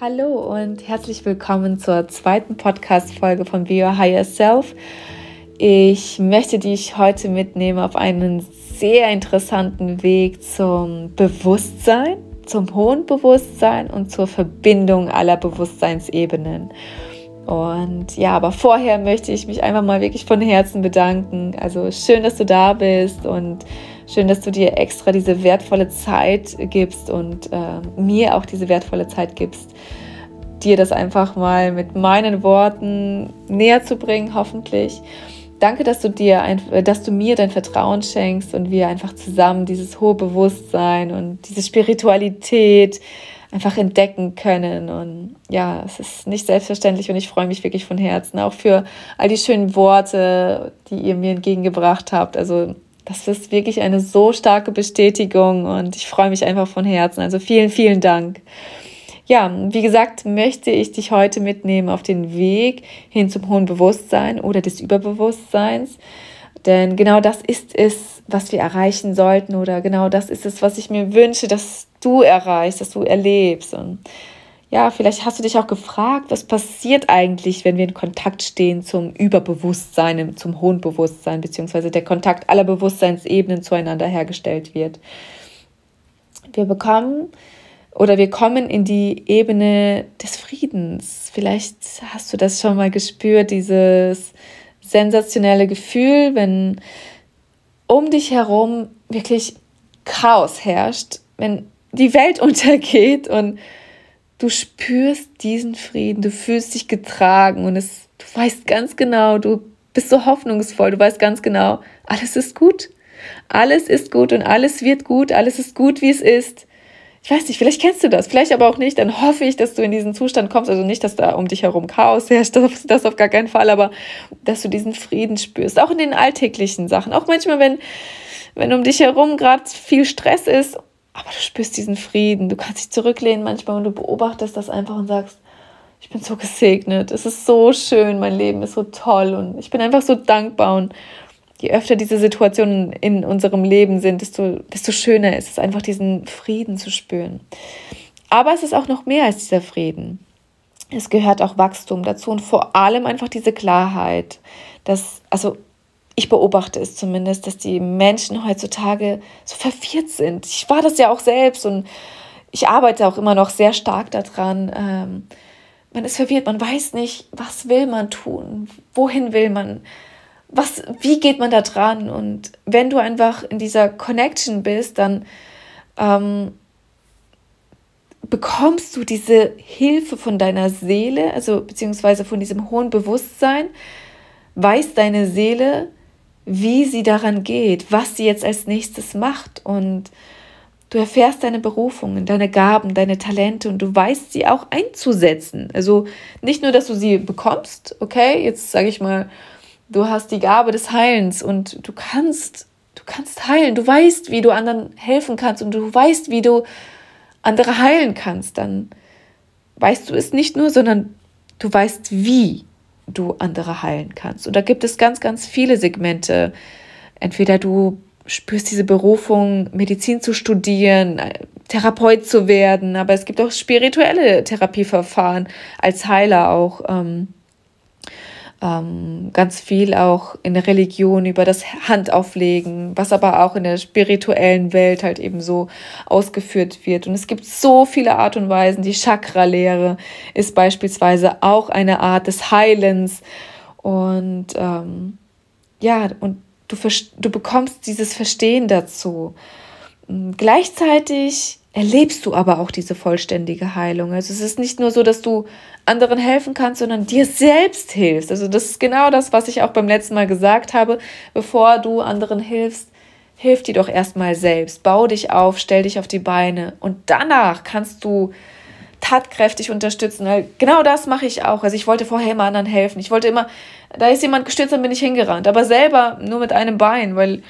Hallo und herzlich willkommen zur zweiten Podcast-Folge von Be Your Higher Self. Ich möchte dich heute mitnehmen auf einen sehr interessanten Weg zum Bewusstsein, zum hohen Bewusstsein und zur Verbindung aller Bewusstseinsebenen. Und ja, aber vorher möchte ich mich einfach mal wirklich von Herzen bedanken. Also schön, dass du da bist und schön, dass du dir extra diese wertvolle Zeit gibst und äh, mir auch diese wertvolle Zeit gibst, dir das einfach mal mit meinen Worten näher zu bringen, hoffentlich. Danke, dass du dir, ein, dass du mir dein Vertrauen schenkst und wir einfach zusammen dieses hohe Bewusstsein und diese Spiritualität einfach entdecken können. Und ja, es ist nicht selbstverständlich und ich freue mich wirklich von Herzen auch für all die schönen Worte, die ihr mir entgegengebracht habt. Also das ist wirklich eine so starke Bestätigung und ich freue mich einfach von Herzen. Also vielen, vielen Dank. Ja, wie gesagt, möchte ich dich heute mitnehmen auf den Weg hin zum hohen Bewusstsein oder des Überbewusstseins. Denn genau das ist es, was wir erreichen sollten oder genau das ist es, was ich mir wünsche, dass du erreichst, dass du erlebst. Und ja, vielleicht hast du dich auch gefragt, was passiert eigentlich, wenn wir in Kontakt stehen zum Überbewusstsein, zum hohen Bewusstsein, beziehungsweise der Kontakt aller Bewusstseinsebenen zueinander hergestellt wird. Wir bekommen oder wir kommen in die Ebene des Friedens. Vielleicht hast du das schon mal gespürt, dieses sensationelle Gefühl, wenn um dich herum wirklich Chaos herrscht, wenn die Welt untergeht und du spürst diesen Frieden, du fühlst dich getragen und es, du weißt ganz genau, du bist so hoffnungsvoll, du weißt ganz genau, alles ist gut. Alles ist gut und alles wird gut, alles ist gut, wie es ist. Ich weiß nicht, vielleicht kennst du das, vielleicht aber auch nicht. Dann hoffe ich, dass du in diesen Zustand kommst. Also nicht, dass da um dich herum Chaos herrscht, das, das auf gar keinen Fall, aber dass du diesen Frieden spürst. Auch in den alltäglichen Sachen. Auch manchmal, wenn, wenn um dich herum gerade viel Stress ist aber du spürst diesen Frieden. Du kannst dich zurücklehnen manchmal und du beobachtest das einfach und sagst, ich bin so gesegnet. Es ist so schön, mein Leben ist so toll und ich bin einfach so dankbar. Und je öfter diese Situationen in unserem Leben sind, desto, desto schöner ist es einfach, diesen Frieden zu spüren. Aber es ist auch noch mehr als dieser Frieden. Es gehört auch Wachstum dazu und vor allem einfach diese Klarheit, dass, also ich beobachte es zumindest, dass die Menschen heutzutage so verwirrt sind. Ich war das ja auch selbst und ich arbeite auch immer noch sehr stark daran. Ähm, man ist verwirrt, man weiß nicht, was will man tun, wohin will man, was, wie geht man da dran? Und wenn du einfach in dieser Connection bist, dann ähm, bekommst du diese Hilfe von deiner Seele, also beziehungsweise von diesem hohen Bewusstsein, weiß deine Seele, wie sie daran geht, was sie jetzt als nächstes macht und du erfährst deine Berufungen, deine Gaben, deine Talente und du weißt sie auch einzusetzen. Also nicht nur, dass du sie bekommst, okay, jetzt sage ich mal, du hast die Gabe des Heilens und du kannst, du kannst heilen, du weißt, wie du anderen helfen kannst und du weißt, wie du andere heilen kannst, dann weißt du es nicht nur, sondern du weißt, wie du andere heilen kannst. Und da gibt es ganz, ganz viele Segmente. Entweder du spürst diese Berufung, Medizin zu studieren, äh, Therapeut zu werden, aber es gibt auch spirituelle Therapieverfahren als Heiler auch. Ähm, ähm, ganz viel auch in der Religion über das Handauflegen, was aber auch in der spirituellen Welt halt eben so ausgeführt wird. Und es gibt so viele Art und Weisen. Die Chakra-Lehre ist beispielsweise auch eine Art des Heilens. Und ähm, ja, und du, du bekommst dieses Verstehen dazu. Gleichzeitig erlebst du aber auch diese vollständige Heilung. Also es ist nicht nur so, dass du anderen helfen kannst, sondern dir selbst hilfst. Also das ist genau das, was ich auch beim letzten Mal gesagt habe. Bevor du anderen hilfst, hilf dir doch erstmal selbst. Bau dich auf, stell dich auf die Beine und danach kannst du tatkräftig unterstützen. Genau das mache ich auch. Also ich wollte vorher immer anderen helfen. Ich wollte immer, da ist jemand gestürzt, dann bin ich hingerannt. Aber selber nur mit einem Bein, weil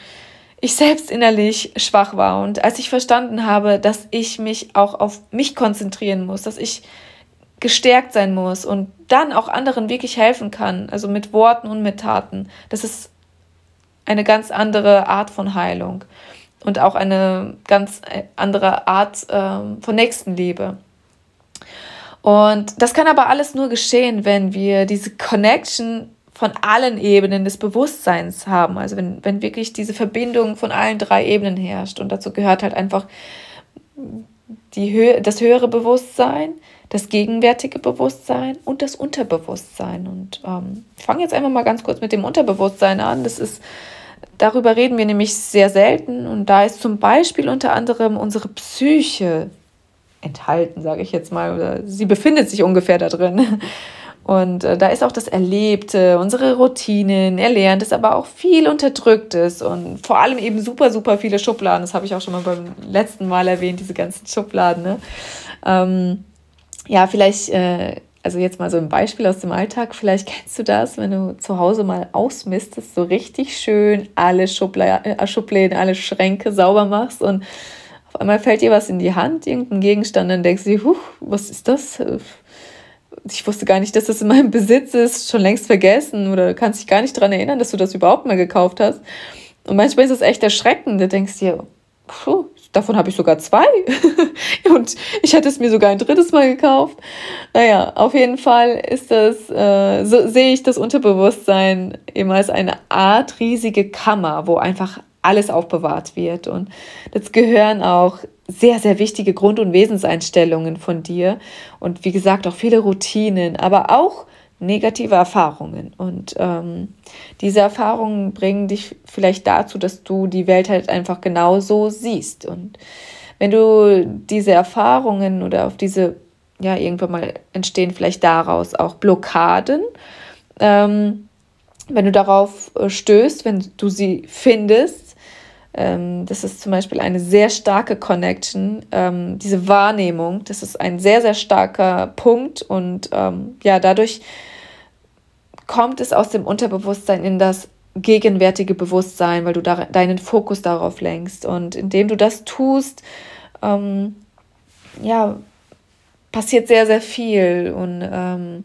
ich selbst innerlich schwach war. Und als ich verstanden habe, dass ich mich auch auf mich konzentrieren muss, dass ich gestärkt sein muss und dann auch anderen wirklich helfen kann, also mit Worten und mit Taten. Das ist eine ganz andere Art von Heilung und auch eine ganz äh, andere Art ähm, von Nächstenliebe. Und das kann aber alles nur geschehen, wenn wir diese Connection von allen Ebenen des Bewusstseins haben. Also wenn, wenn wirklich diese Verbindung von allen drei Ebenen herrscht. Und dazu gehört halt einfach die Hö das höhere Bewusstsein, das gegenwärtige Bewusstsein und das Unterbewusstsein. Und ähm, ich fange jetzt einfach mal ganz kurz mit dem Unterbewusstsein an. Das ist, darüber reden wir nämlich sehr selten. Und da ist zum Beispiel unter anderem unsere Psyche enthalten, sage ich jetzt mal. Oder sie befindet sich ungefähr da drin. Und äh, da ist auch das Erlebte, unsere Routinen, Erlerntes, aber auch viel Unterdrücktes und vor allem eben super, super viele Schubladen. Das habe ich auch schon mal beim letzten Mal erwähnt, diese ganzen Schubladen. Ne? Ähm, ja, vielleicht, äh, also jetzt mal so ein Beispiel aus dem Alltag, vielleicht kennst du das, wenn du zu Hause mal ausmistest, so richtig schön alle Schubla äh, Schubläden, alle Schränke sauber machst und auf einmal fällt dir was in die Hand, irgendein Gegenstand, dann denkst du, huch, was ist das? ich wusste gar nicht, dass das in meinem Besitz ist, schon längst vergessen oder kannst dich gar nicht daran erinnern, dass du das überhaupt mal gekauft hast. Und manchmal ist es echt erschreckend. Du denkst dir, puh, davon habe ich sogar zwei. und ich hätte es mir sogar ein drittes Mal gekauft. Naja, auf jeden Fall ist das, äh, so sehe ich das Unterbewusstsein immer als eine Art riesige Kammer, wo einfach alles aufbewahrt wird. Und das gehören auch sehr, sehr wichtige Grund- und Wesenseinstellungen von dir. Und wie gesagt, auch viele Routinen, aber auch negative Erfahrungen. Und ähm, diese Erfahrungen bringen dich vielleicht dazu, dass du die Welt halt einfach genau so siehst. Und wenn du diese Erfahrungen oder auf diese, ja, irgendwann mal entstehen vielleicht daraus auch Blockaden, ähm, wenn du darauf äh, stößt, wenn du sie findest, ähm, das ist zum Beispiel eine sehr starke Connection, ähm, diese Wahrnehmung, das ist ein sehr, sehr starker Punkt und ähm, ja, dadurch kommt es aus dem Unterbewusstsein in das gegenwärtige Bewusstsein, weil du da, deinen Fokus darauf lenkst. Und indem du das tust, ähm, ja, passiert sehr, sehr viel. Und ähm,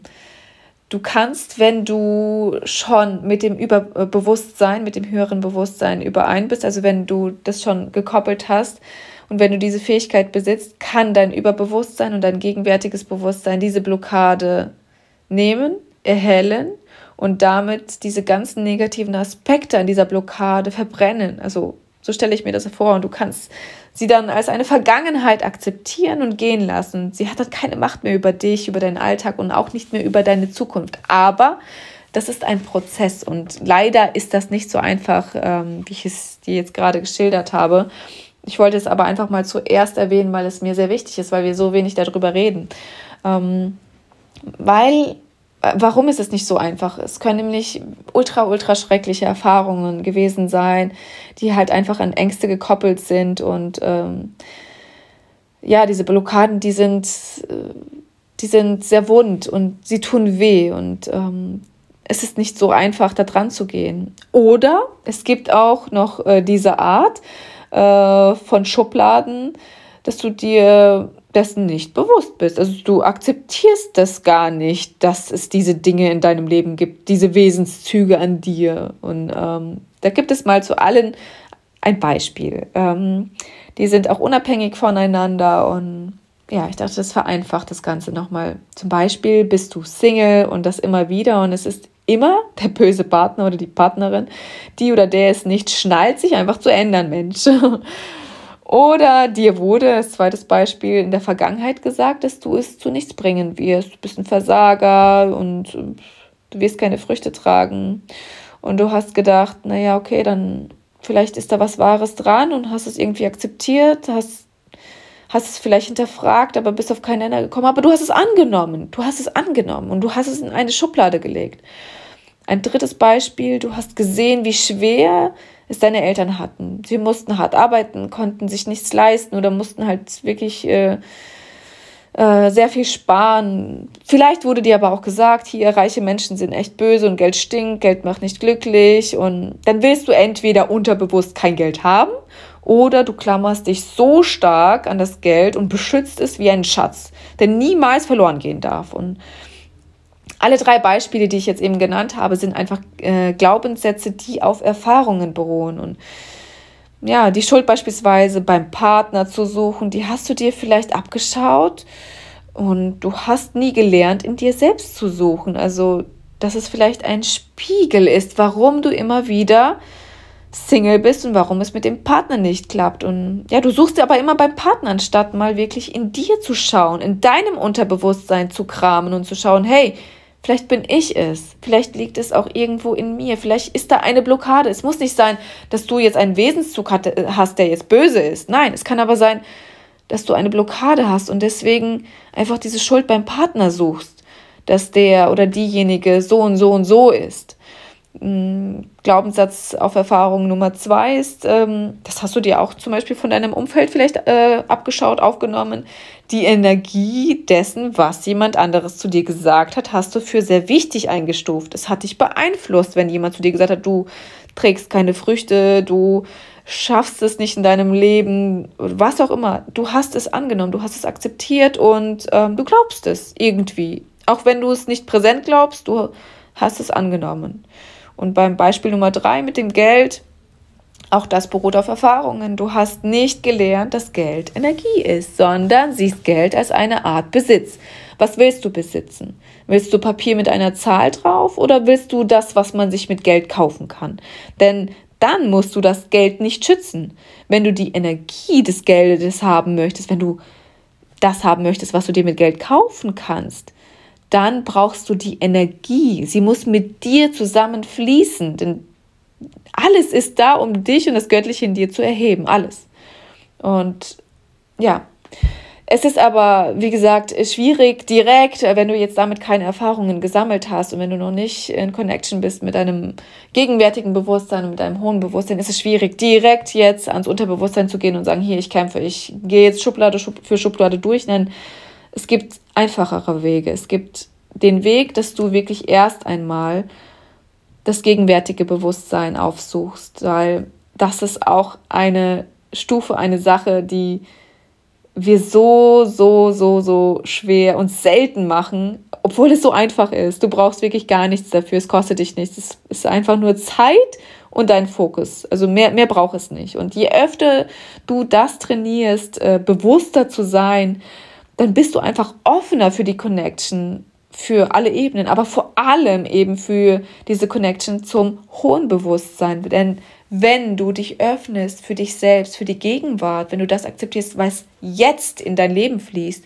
Du kannst, wenn du schon mit dem Überbewusstsein, mit dem höheren Bewusstsein überein bist, also wenn du das schon gekoppelt hast und wenn du diese Fähigkeit besitzt, kann dein Überbewusstsein und dein gegenwärtiges Bewusstsein diese Blockade nehmen, erhellen und damit diese ganzen negativen Aspekte an dieser Blockade verbrennen. Also so stelle ich mir das vor. Und du kannst sie dann als eine Vergangenheit akzeptieren und gehen lassen. Sie hat dann keine Macht mehr über dich, über deinen Alltag und auch nicht mehr über deine Zukunft. Aber das ist ein Prozess und leider ist das nicht so einfach, ähm, wie ich es dir jetzt gerade geschildert habe. Ich wollte es aber einfach mal zuerst erwähnen, weil es mir sehr wichtig ist, weil wir so wenig darüber reden. Ähm, weil warum ist es nicht so einfach? Es können nämlich ultra, ultra schreckliche Erfahrungen gewesen sein, die halt einfach an Ängste gekoppelt sind und ähm, ja, diese Blockaden, die sind, äh, die sind sehr wund und sie tun weh und ähm, es ist nicht so einfach, da dran zu gehen. Oder es gibt auch noch äh, diese Art äh, von Schubladen, dass du dir dessen nicht bewusst bist. Also du akzeptierst das gar nicht, dass es diese Dinge in deinem Leben gibt, diese Wesenszüge an dir. Und ähm, da gibt es mal zu allen ein Beispiel. Ähm, die sind auch unabhängig voneinander und ja, ich dachte, das vereinfacht das Ganze nochmal. Zum Beispiel bist du Single und das immer wieder und es ist immer der böse Partner oder die Partnerin, die oder der es nicht schnallt, sich einfach zu ändern, Mensch. Oder dir wurde, als zweites Beispiel, in der Vergangenheit gesagt, dass du es zu nichts bringen wirst. Du bist ein Versager und äh, du wirst keine Früchte tragen. Und du hast gedacht, naja, okay, dann vielleicht ist da was Wahres dran und hast es irgendwie akzeptiert, hast, hast es vielleicht hinterfragt, aber bist auf keinen Nenner gekommen. Aber du hast es angenommen. Du hast es angenommen und du hast es in eine Schublade gelegt. Ein drittes Beispiel, du hast gesehen, wie schwer es deine Eltern hatten. Sie mussten hart arbeiten, konnten sich nichts leisten oder mussten halt wirklich äh, äh, sehr viel sparen. Vielleicht wurde dir aber auch gesagt, hier reiche Menschen sind echt böse und Geld stinkt, Geld macht nicht glücklich und dann willst du entweder unterbewusst kein Geld haben Oder du klammerst dich so stark an das Geld und beschützt es wie ein Schatz, der niemals verloren gehen darf. Und alle drei Beispiele, die ich jetzt eben genannt habe, sind einfach äh, Glaubenssätze, die auf Erfahrungen beruhen. Und ja, die Schuld beispielsweise beim Partner zu suchen, die hast du dir vielleicht abgeschaut und du hast nie gelernt, in dir selbst zu suchen. Also, dass es vielleicht ein Spiegel ist, warum du immer wieder Single bist und warum es mit dem Partner nicht klappt. Und ja, du suchst aber immer beim Partner, anstatt mal wirklich in dir zu schauen, in deinem Unterbewusstsein zu kramen und zu schauen, hey, vielleicht bin ich es, vielleicht liegt es auch irgendwo in mir, vielleicht ist da eine Blockade. Es muss nicht sein, dass du jetzt einen Wesenszug hast, der jetzt böse ist. Nein, es kann aber sein, dass du eine Blockade hast und deswegen einfach diese Schuld beim Partner suchst, dass der oder diejenige so und so und so ist. Glaubenssatz auf Erfahrung Nummer zwei ist, ähm, das hast du dir auch zum Beispiel von deinem Umfeld vielleicht äh, abgeschaut, aufgenommen. Die Energie dessen, was jemand anderes zu dir gesagt hat, hast du für sehr wichtig eingestuft. Es hat dich beeinflusst, wenn jemand zu dir gesagt hat, du trägst keine Früchte, du schaffst es nicht in deinem Leben, was auch immer. Du hast es angenommen, du hast es akzeptiert und ähm, du glaubst es irgendwie. Auch wenn du es nicht präsent glaubst, du hast es angenommen. Und beim Beispiel Nummer drei mit dem Geld, auch das beruht auf Erfahrungen. Du hast nicht gelernt, dass Geld Energie ist, sondern siehst Geld als eine Art Besitz. Was willst du besitzen? Willst du Papier mit einer Zahl drauf oder willst du das, was man sich mit Geld kaufen kann? Denn dann musst du das Geld nicht schützen. Wenn du die Energie des Geldes haben möchtest, wenn du das haben möchtest, was du dir mit Geld kaufen kannst, dann brauchst du die Energie. Sie muss mit dir zusammen fließen, denn alles ist da, um dich und das Göttliche in dir zu erheben. Alles. Und ja, es ist aber, wie gesagt, schwierig direkt, wenn du jetzt damit keine Erfahrungen gesammelt hast und wenn du noch nicht in Connection bist mit deinem gegenwärtigen Bewusstsein und mit deinem hohen Bewusstsein, ist es schwierig, direkt jetzt ans Unterbewusstsein zu gehen und sagen, hier, ich kämpfe, ich gehe jetzt Schublade für Schublade durch. Denn es gibt einfachere Wege. Es gibt den Weg, dass du wirklich erst einmal das gegenwärtige Bewusstsein aufsuchst, weil das ist auch eine Stufe, eine Sache, die wir so, so, so, so schwer und selten machen, obwohl es so einfach ist. Du brauchst wirklich gar nichts dafür, es kostet dich nichts. Es ist einfach nur Zeit und dein Fokus. Also mehr, mehr braucht es nicht. Und je öfter du das trainierst, äh, bewusster zu sein, dann bist du einfach offener für die Connection, für alle Ebenen, aber vor allem eben für diese Connection zum hohen Bewusstsein. Denn wenn du dich öffnest für dich selbst, für die Gegenwart, wenn du das akzeptierst, was jetzt in dein Leben fließt,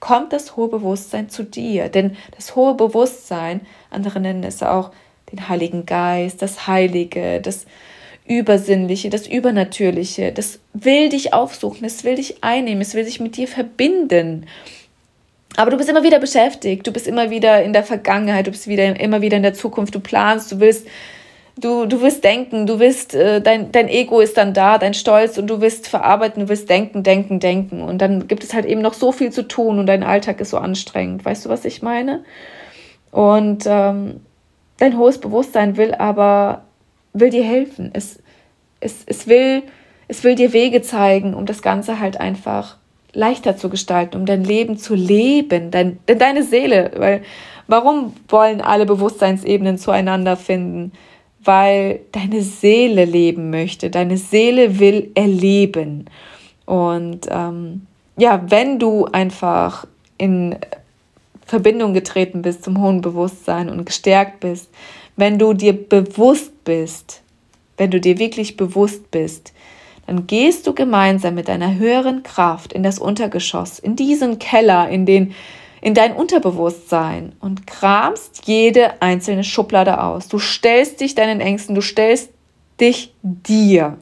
kommt das hohe Bewusstsein zu dir. Denn das hohe Bewusstsein, andere nennen es auch den Heiligen Geist, das Heilige, das Übersinnliche, das Übernatürliche, das will dich aufsuchen, es will dich einnehmen, es will sich mit dir verbinden. Aber du bist immer wieder beschäftigt, du bist immer wieder in der Vergangenheit, du bist wieder, immer wieder in der Zukunft, du planst, du willst Du, du wirst denken, du wirst, äh, dein, dein Ego ist dann da, dein Stolz und du wirst verarbeiten, du wirst denken, denken, denken. Und dann gibt es halt eben noch so viel zu tun und dein Alltag ist so anstrengend. Weißt du, was ich meine? Und ähm, dein hohes Bewusstsein will aber, will dir helfen. Es, es, es, will, es will dir Wege zeigen, um das Ganze halt einfach leichter zu gestalten, um dein Leben zu leben, dein, deine Seele. Weil warum wollen alle Bewusstseinsebenen zueinander finden? weil deine Seele leben möchte. Deine Seele will erleben. Und ähm, ja, wenn du einfach in Verbindung getreten bist zum hohen Bewusstsein und gestärkt bist, wenn du dir bewusst bist, wenn du dir wirklich bewusst bist, dann gehst du gemeinsam mit deiner höheren Kraft in das Untergeschoss, in diesen Keller, in den in dein Unterbewusstsein und kramst jede einzelne Schublade aus. Du stellst dich deinen Ängsten, du stellst dich dir.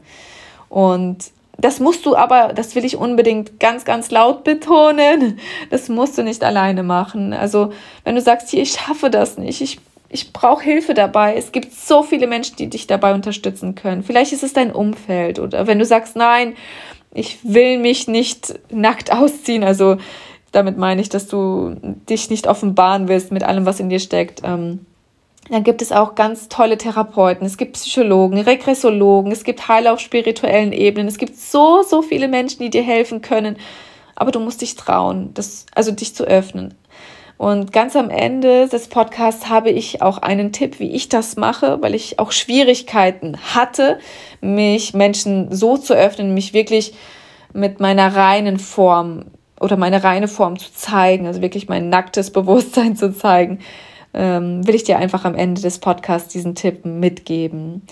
Und das musst du aber, das will ich unbedingt ganz, ganz laut betonen, das musst du nicht alleine machen. Also wenn du sagst, hier, ich schaffe das nicht, ich, ich brauche Hilfe dabei, es gibt so viele Menschen, die dich dabei unterstützen können. Vielleicht ist es dein Umfeld oder wenn du sagst, nein, ich will mich nicht nackt ausziehen, also damit meine ich, dass du dich nicht offenbaren willst mit allem, was in dir steckt. Ähm, Dann gibt es auch ganz tolle Therapeuten, es gibt Psychologen, Regressologen, es gibt Heiler auf spirituellen Ebenen, es gibt so, so viele Menschen, die dir helfen können. Aber du musst dich trauen, das, also dich zu öffnen. Und ganz am Ende des Podcasts habe ich auch einen Tipp, wie ich das mache, weil ich auch Schwierigkeiten hatte, mich Menschen so zu öffnen, mich wirklich mit meiner reinen Form oder meine reine Form zu zeigen, also wirklich mein nacktes Bewusstsein zu zeigen ähm, will ich dir einfach am Ende des Podcasts diesen Tipp mitgeben.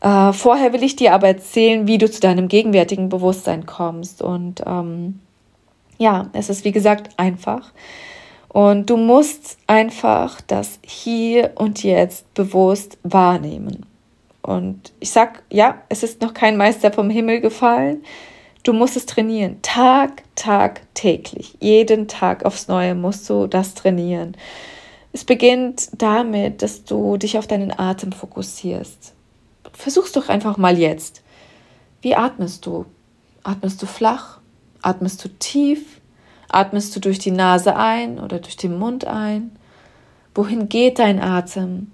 Äh, vorher will ich dir aber erzählen, wie du zu deinem gegenwärtigen Bewusstsein kommst. Und ähm, ja, es ist wie gesagt einfach. Und du musst einfach das hier und jetzt bewusst wahrnehmen. Und ich sag, ja, es ist noch kein Meister vom Himmel gefallen. Du musst es trainieren. Tag, Tag, täglich. Jeden Tag aufs Neue musst du das trainieren. Es beginnt damit, dass du dich auf deinen Atem fokussierst. Versuch's doch einfach mal jetzt. Wie atmest du? Atmest du flach? Atmest du tief? Atmest du durch die Nase ein oder durch den Mund ein? Wohin geht dein Atem?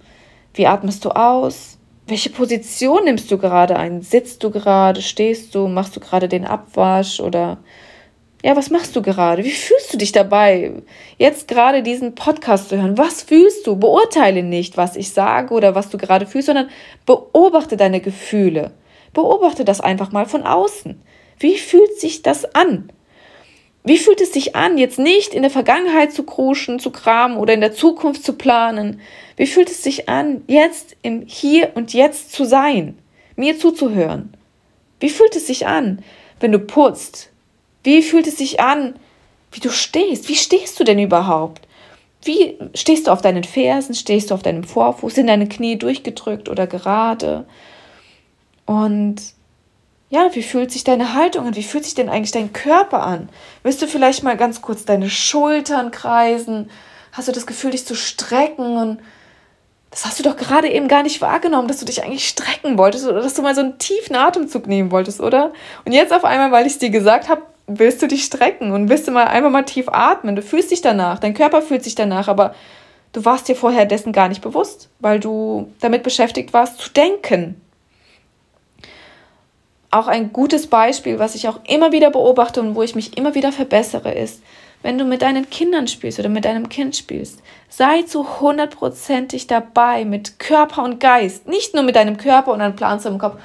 Wie atmest du aus? Welche Position nimmst du gerade ein? Sitzt du gerade? Stehst du? Machst du gerade den Abwasch oder ja, was machst du gerade? Wie fühlst du dich dabei, jetzt gerade diesen Podcast zu hören? Was fühlst du? Beurteile nicht, was ich sage oder was du gerade fühlst, sondern beobachte deine Gefühle. Beobachte das einfach mal von außen. Wie fühlt sich das an? Wie fühlt es sich an, jetzt nicht in der Vergangenheit zu kruschen, zu kramen oder in der Zukunft zu planen? Wie fühlt es sich an, jetzt im Hier und Jetzt zu sein, mir zuzuhören? Wie fühlt es sich an, wenn du putzt, wie fühlt es sich an, wie du stehst? Wie stehst du denn überhaupt? Wie stehst du auf deinen Fersen? Stehst du auf deinem Vorfuß? Sind deine Knie durchgedrückt oder gerade? Und ja, wie fühlt sich deine Haltung an? Wie fühlt sich denn eigentlich dein Körper an? Willst du vielleicht mal ganz kurz deine Schultern kreisen? Hast du das Gefühl, dich zu strecken? Und das hast du doch gerade eben gar nicht wahrgenommen, dass du dich eigentlich strecken wolltest oder dass du mal so einen tiefen Atemzug nehmen wolltest, oder? Und jetzt auf einmal, weil ich es dir gesagt habe, willst du dich strecken und willst du mal einfach mal tief atmen. Du fühlst dich danach, dein Körper fühlt sich danach, aber du warst dir vorher dessen gar nicht bewusst, weil du damit beschäftigt warst zu denken. Auch ein gutes Beispiel, was ich auch immer wieder beobachte und wo ich mich immer wieder verbessere, ist, wenn du mit deinen Kindern spielst oder mit deinem Kind spielst, sei zu hundertprozentig dabei mit Körper und Geist, nicht nur mit deinem Körper und planst du im Kopf,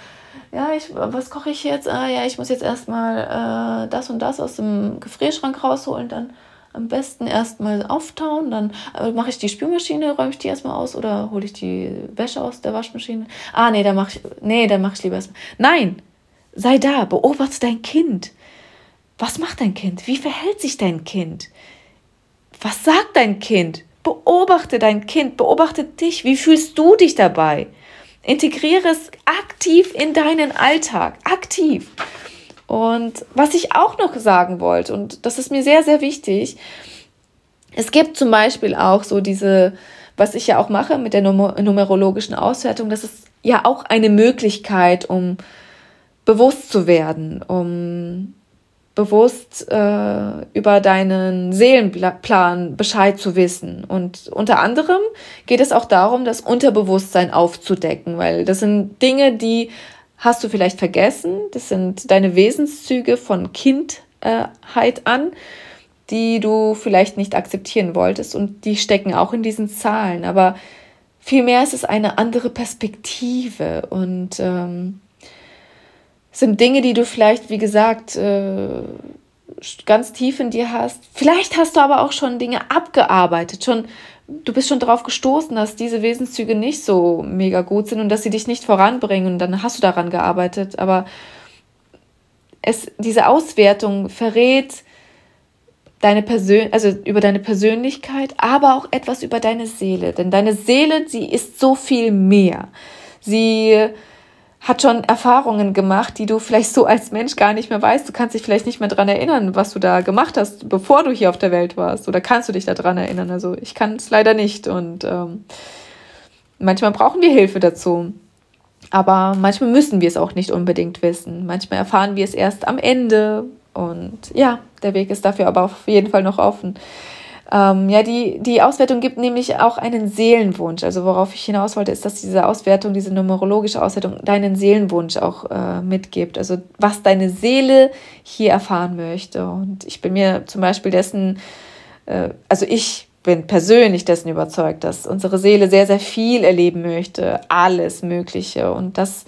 ja, ich, was koche ich jetzt? Ah, ja, ich muss jetzt erstmal äh, das und das aus dem Gefrierschrank rausholen, dann am besten erstmal auftauen, dann äh, mache ich die Spülmaschine, räume ich die erstmal aus oder hole ich die Wäsche aus der Waschmaschine. Ah, nee, dann mache ich, nee, dann mache ich lieber erstmal. Nein, sei da, beobachte dein Kind. Was macht dein Kind? Wie verhält sich dein Kind? Was sagt dein Kind? Beobachte dein Kind, beobachte dich. Wie fühlst du dich dabei? Integriere es aktiv in deinen Alltag, aktiv. Und was ich auch noch sagen wollte, und das ist mir sehr, sehr wichtig, es gibt zum Beispiel auch so diese, was ich ja auch mache mit der numerologischen Auswertung, das ist ja auch eine Möglichkeit, um bewusst zu werden, um bewusst äh, über deinen Seelenplan Bescheid zu wissen. Und unter anderem geht es auch darum, das Unterbewusstsein aufzudecken, weil das sind Dinge, die hast du vielleicht vergessen. Das sind deine Wesenszüge von Kindheit an, die du vielleicht nicht akzeptieren wolltest und die stecken auch in diesen Zahlen. Aber vielmehr ist es eine andere Perspektive und ähm, sind Dinge, die du vielleicht, wie gesagt, äh, ganz tief in dir hast. Vielleicht hast du aber auch schon Dinge abgearbeitet, schon du bist schon darauf gestoßen, dass diese Wesenszüge nicht so mega gut sind und dass sie dich nicht voranbringen und dann hast du daran gearbeitet, aber es diese Auswertung verrät deine Persön also über deine Persönlichkeit, aber auch etwas über deine Seele, denn deine Seele, sie ist so viel mehr. Sie hat schon Erfahrungen gemacht, die du vielleicht so als Mensch gar nicht mehr weißt. Du kannst dich vielleicht nicht mehr daran erinnern, was du da gemacht hast, bevor du hier auf der Welt warst. Oder kannst du dich daran erinnern? Also ich kann es leider nicht. Und ähm, manchmal brauchen wir Hilfe dazu. Aber manchmal müssen wir es auch nicht unbedingt wissen. Manchmal erfahren wir es erst am Ende. Und ja, der Weg ist dafür aber auf jeden Fall noch offen. Ähm, ja, die, die Auswertung gibt nämlich auch einen Seelenwunsch. Also worauf ich hinaus wollte, ist, dass diese Auswertung, diese numerologische Auswertung, deinen Seelenwunsch auch äh, mitgibt. Also was deine Seele hier erfahren möchte. Und ich bin mir zum Beispiel dessen, äh, also ich bin persönlich dessen überzeugt, dass unsere Seele sehr, sehr viel erleben möchte, alles Mögliche. Und das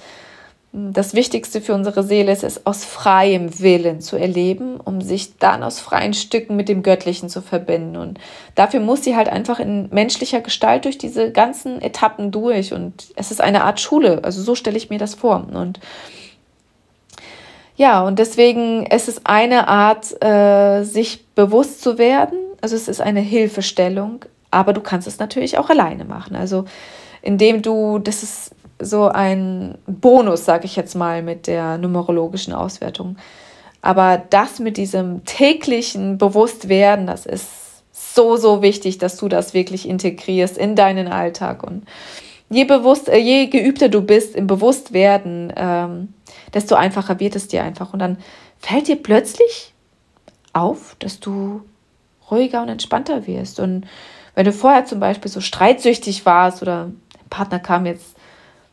das Wichtigste für unsere Seele ist es, aus freiem Willen zu erleben, um sich dann aus freien Stücken mit dem Göttlichen zu verbinden. Und dafür muss sie halt einfach in menschlicher Gestalt durch diese ganzen Etappen durch. Und es ist eine Art Schule. Also so stelle ich mir das vor. Und ja, und deswegen es ist eine Art, äh, sich bewusst zu werden. Also es ist eine Hilfestellung, aber du kannst es natürlich auch alleine machen. Also indem du, das ist so ein Bonus, sage ich jetzt mal, mit der numerologischen Auswertung. Aber das mit diesem täglichen Bewusstwerden, das ist so, so wichtig, dass du das wirklich integrierst in deinen Alltag. Und je, bewusst, äh, je geübter du bist im Bewusstwerden, ähm, desto einfacher wird es dir einfach. Und dann fällt dir plötzlich auf, dass du ruhiger und entspannter wirst. Und wenn du vorher zum Beispiel so streitsüchtig warst oder dein Partner kam jetzt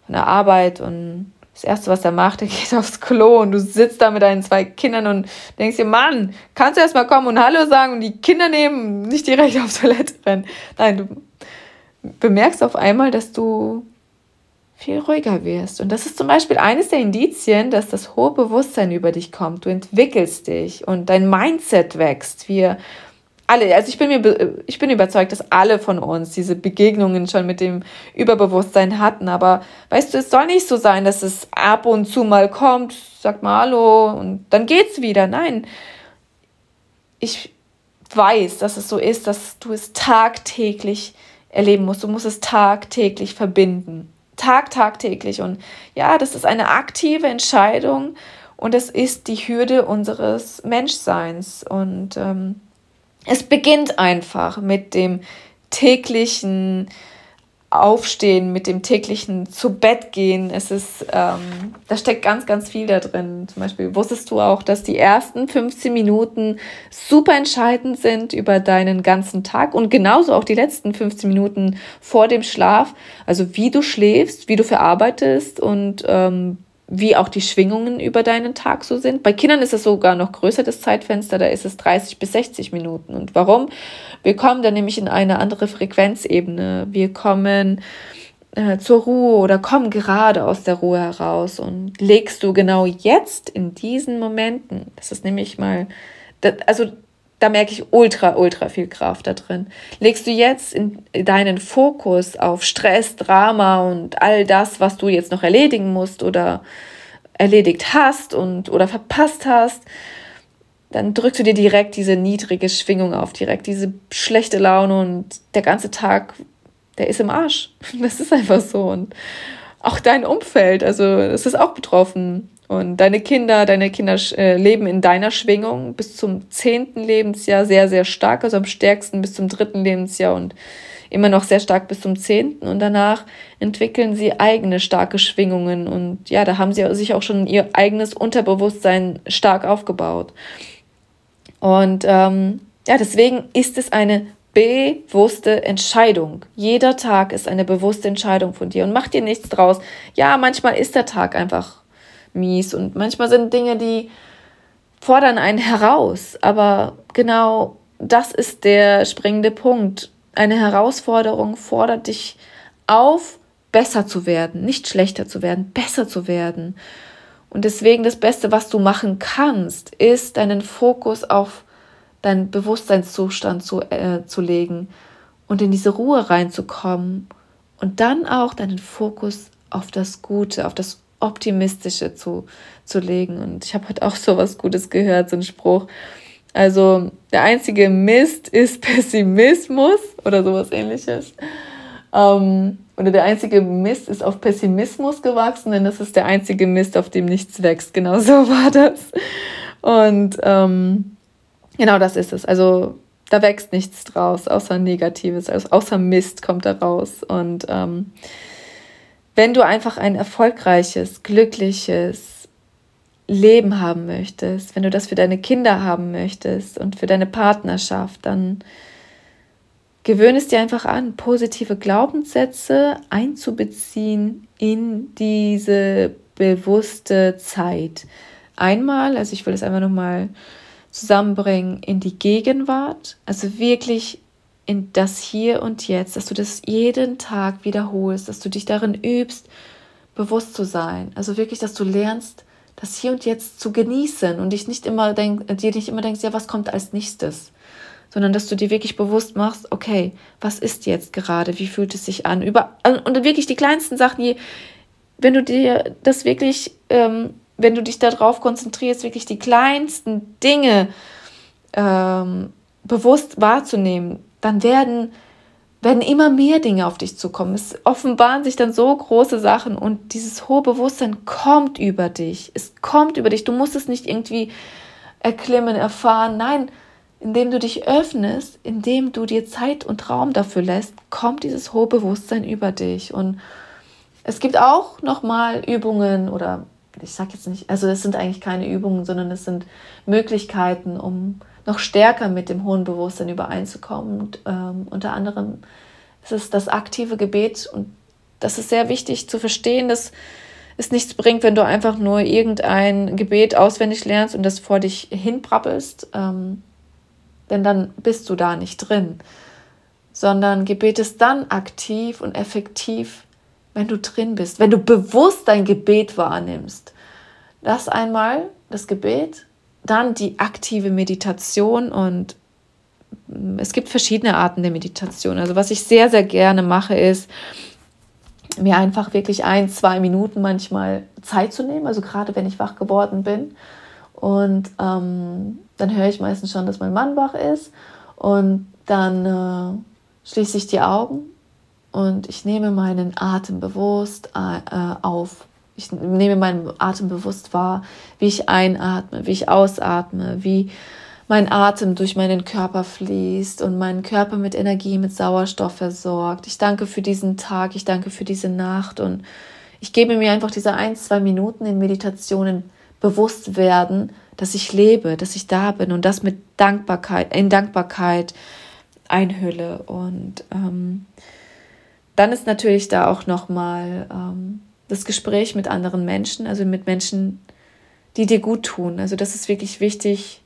von der Arbeit und das Erste, was er macht, er geht aufs Klo und du sitzt da mit deinen zwei Kindern und denkst dir, Mann, kannst du erst mal kommen und Hallo sagen und die Kinder nehmen, nicht direkt auf Toilette rennen. Nein, du bemerkst auf einmal, dass du viel ruhiger wirst. Und das ist zum Beispiel eines der Indizien, dass das hohe Bewusstsein über dich kommt. Du entwickelst dich und dein Mindset wächst. Wir alle, also ich bin mir, ich bin überzeugt, dass alle von uns diese Begegnungen schon mit dem Überbewusstsein hatten. Aber weißt du, es soll nicht so sein, dass es ab und zu mal kommt, sag mal Hallo und dann geht's wieder. Nein, ich weiß, dass es so ist, dass du es tagtäglich erleben musst. Du musst es tagtäglich verbinden. Tag, tagtäglich. Und ja, das ist eine aktive Entscheidung und es ist die Hürde unseres Menschseins. Und ähm, es beginnt einfach mit dem täglichen Aufstehen, mit dem täglichen zu Bett gehen. Es ist, ähm, da steckt ganz, ganz viel da drin. Zum Beispiel wusstest du auch, dass die ersten 15 Minuten super entscheidend sind über deinen ganzen Tag und genauso auch die letzten 15 Minuten vor dem Schlaf. Also wie du schläfst, wie du verarbeitest und ähm, wie auch die Schwingungen über deinen Tag so sind. Bei Kindern ist es sogar noch größer, das Zeitfenster, da ist es 30 bis 60 Minuten. Und warum? Wir kommen dann nämlich in eine andere Frequenzebene. Wir kommen äh, zur Ruhe oder kommen gerade aus der Ruhe heraus und legst du genau jetzt in diesen Momenten, das ist nämlich mal, das, also da merke ich ultra, ultra viel Kraft da drin. Legst du jetzt in deinen Fokus auf Stress, Drama und all das, was du jetzt noch erledigen musst oder erledigt hast und oder verpasst hast, dann drückst du dir direkt diese niedrige Schwingung auf, direkt diese schlechte Laune und der ganze Tag, der ist im Arsch. Das ist einfach so. Und auch dein Umfeld, also es ist auch betroffen. Und deine Kinder, deine Kinder äh, leben in deiner Schwingung bis zum zehnten Lebensjahr sehr, sehr stark, also am stärksten bis zum dritten Lebensjahr und immer noch sehr stark bis zum zehnten. Und danach entwickeln sie eigene starke Schwingungen. Und ja, da haben sie sich auch schon ihr eigenes Unterbewusstsein stark aufgebaut. Und ähm, ja, deswegen ist es eine bewusste Entscheidung. Jeder Tag ist eine bewusste Entscheidung von dir und mach dir nichts draus. Ja, manchmal ist der Tag einfach mies und manchmal sind Dinge, die fordern einen heraus, aber genau das ist der springende Punkt. Eine Herausforderung fordert dich auf, besser zu werden, nicht schlechter zu werden, besser zu werden. Und deswegen das Beste, was du machen kannst, ist deinen Fokus auf deinen Bewusstseinszustand zu, äh, zu legen und in diese Ruhe reinzukommen und dann auch deinen Fokus auf das Gute, auf das Optimistische zu, zu legen. Und ich habe heute auch so was Gutes gehört, so ein Spruch. Also der einzige Mist ist Pessimismus oder sowas ähnliches. Ähm, oder der einzige Mist ist auf Pessimismus gewachsen, denn das ist der einzige Mist, auf dem nichts wächst. Genau so war das. Und ähm, genau das ist es. Also da wächst nichts draus, außer Negatives, also außer Mist kommt da raus. Und ähm, wenn du einfach ein erfolgreiches, glückliches Leben haben möchtest, wenn du das für deine Kinder haben möchtest und für deine Partnerschaft, dann gewöhne es dir einfach an, positive Glaubenssätze einzubeziehen in diese bewusste Zeit. Einmal, also ich will es einfach nochmal zusammenbringen, in die Gegenwart, also wirklich in das Hier und Jetzt, dass du das jeden Tag wiederholst, dass du dich darin übst, bewusst zu sein. Also wirklich, dass du lernst, das Hier und Jetzt zu genießen und dich nicht immer denk, dir nicht immer denkst, ja, was kommt als nächstes, sondern dass du dir wirklich bewusst machst, okay, was ist jetzt gerade, wie fühlt es sich an, über und wirklich die kleinsten Sachen, die, wenn du dir das wirklich, ähm, wenn du dich darauf konzentrierst, wirklich die kleinsten Dinge ähm, bewusst wahrzunehmen, dann werden werden immer mehr Dinge auf dich zukommen. Es offenbaren sich dann so große Sachen und dieses hohe Bewusstsein kommt über dich. Es kommt über dich. Du musst es nicht irgendwie erklimmen, erfahren. Nein, indem du dich öffnest, indem du dir Zeit und Raum dafür lässt, kommt dieses hohe Bewusstsein über dich. Und es gibt auch nochmal Übungen oder ich sage jetzt nicht, also es sind eigentlich keine Übungen, sondern es sind Möglichkeiten, um noch stärker mit dem hohen Bewusstsein übereinzukommen. Und, ähm, unter anderem ist es das aktive Gebet und das ist sehr wichtig zu verstehen, dass es nichts bringt, wenn du einfach nur irgendein Gebet auswendig lernst und das vor dich hinprappelst, ähm, denn dann bist du da nicht drin, sondern Gebet ist dann aktiv und effektiv, wenn du drin bist, wenn du bewusst dein Gebet wahrnimmst. Das einmal, das Gebet, dann die aktive Meditation und mm, es gibt verschiedene Arten der Meditation. Also was ich sehr, sehr gerne mache, ist mir einfach wirklich ein, zwei Minuten manchmal Zeit zu nehmen, also gerade wenn ich wach geworden bin. Und ähm, dann höre ich meistens schon, dass mein Mann wach ist. Und dann äh, schließe ich die Augen und ich nehme meinen Atem bewusst äh, auf. Ich nehme meinen Atem bewusst wahr, wie ich einatme, wie ich ausatme, wie mein Atem durch meinen Körper fließt und meinen Körper mit Energie, mit Sauerstoff versorgt. Ich danke für diesen Tag, ich danke für diese Nacht und ich gebe mir einfach diese ein, zwei Minuten in Meditationen bewusst werden, dass ich lebe, dass ich da bin und das mit Dankbarkeit, in Dankbarkeit einhülle. Und ähm, dann ist natürlich da auch nochmal ähm, das Gespräch mit anderen Menschen, also mit Menschen, die dir gut tun. Also das ist wirklich wichtig,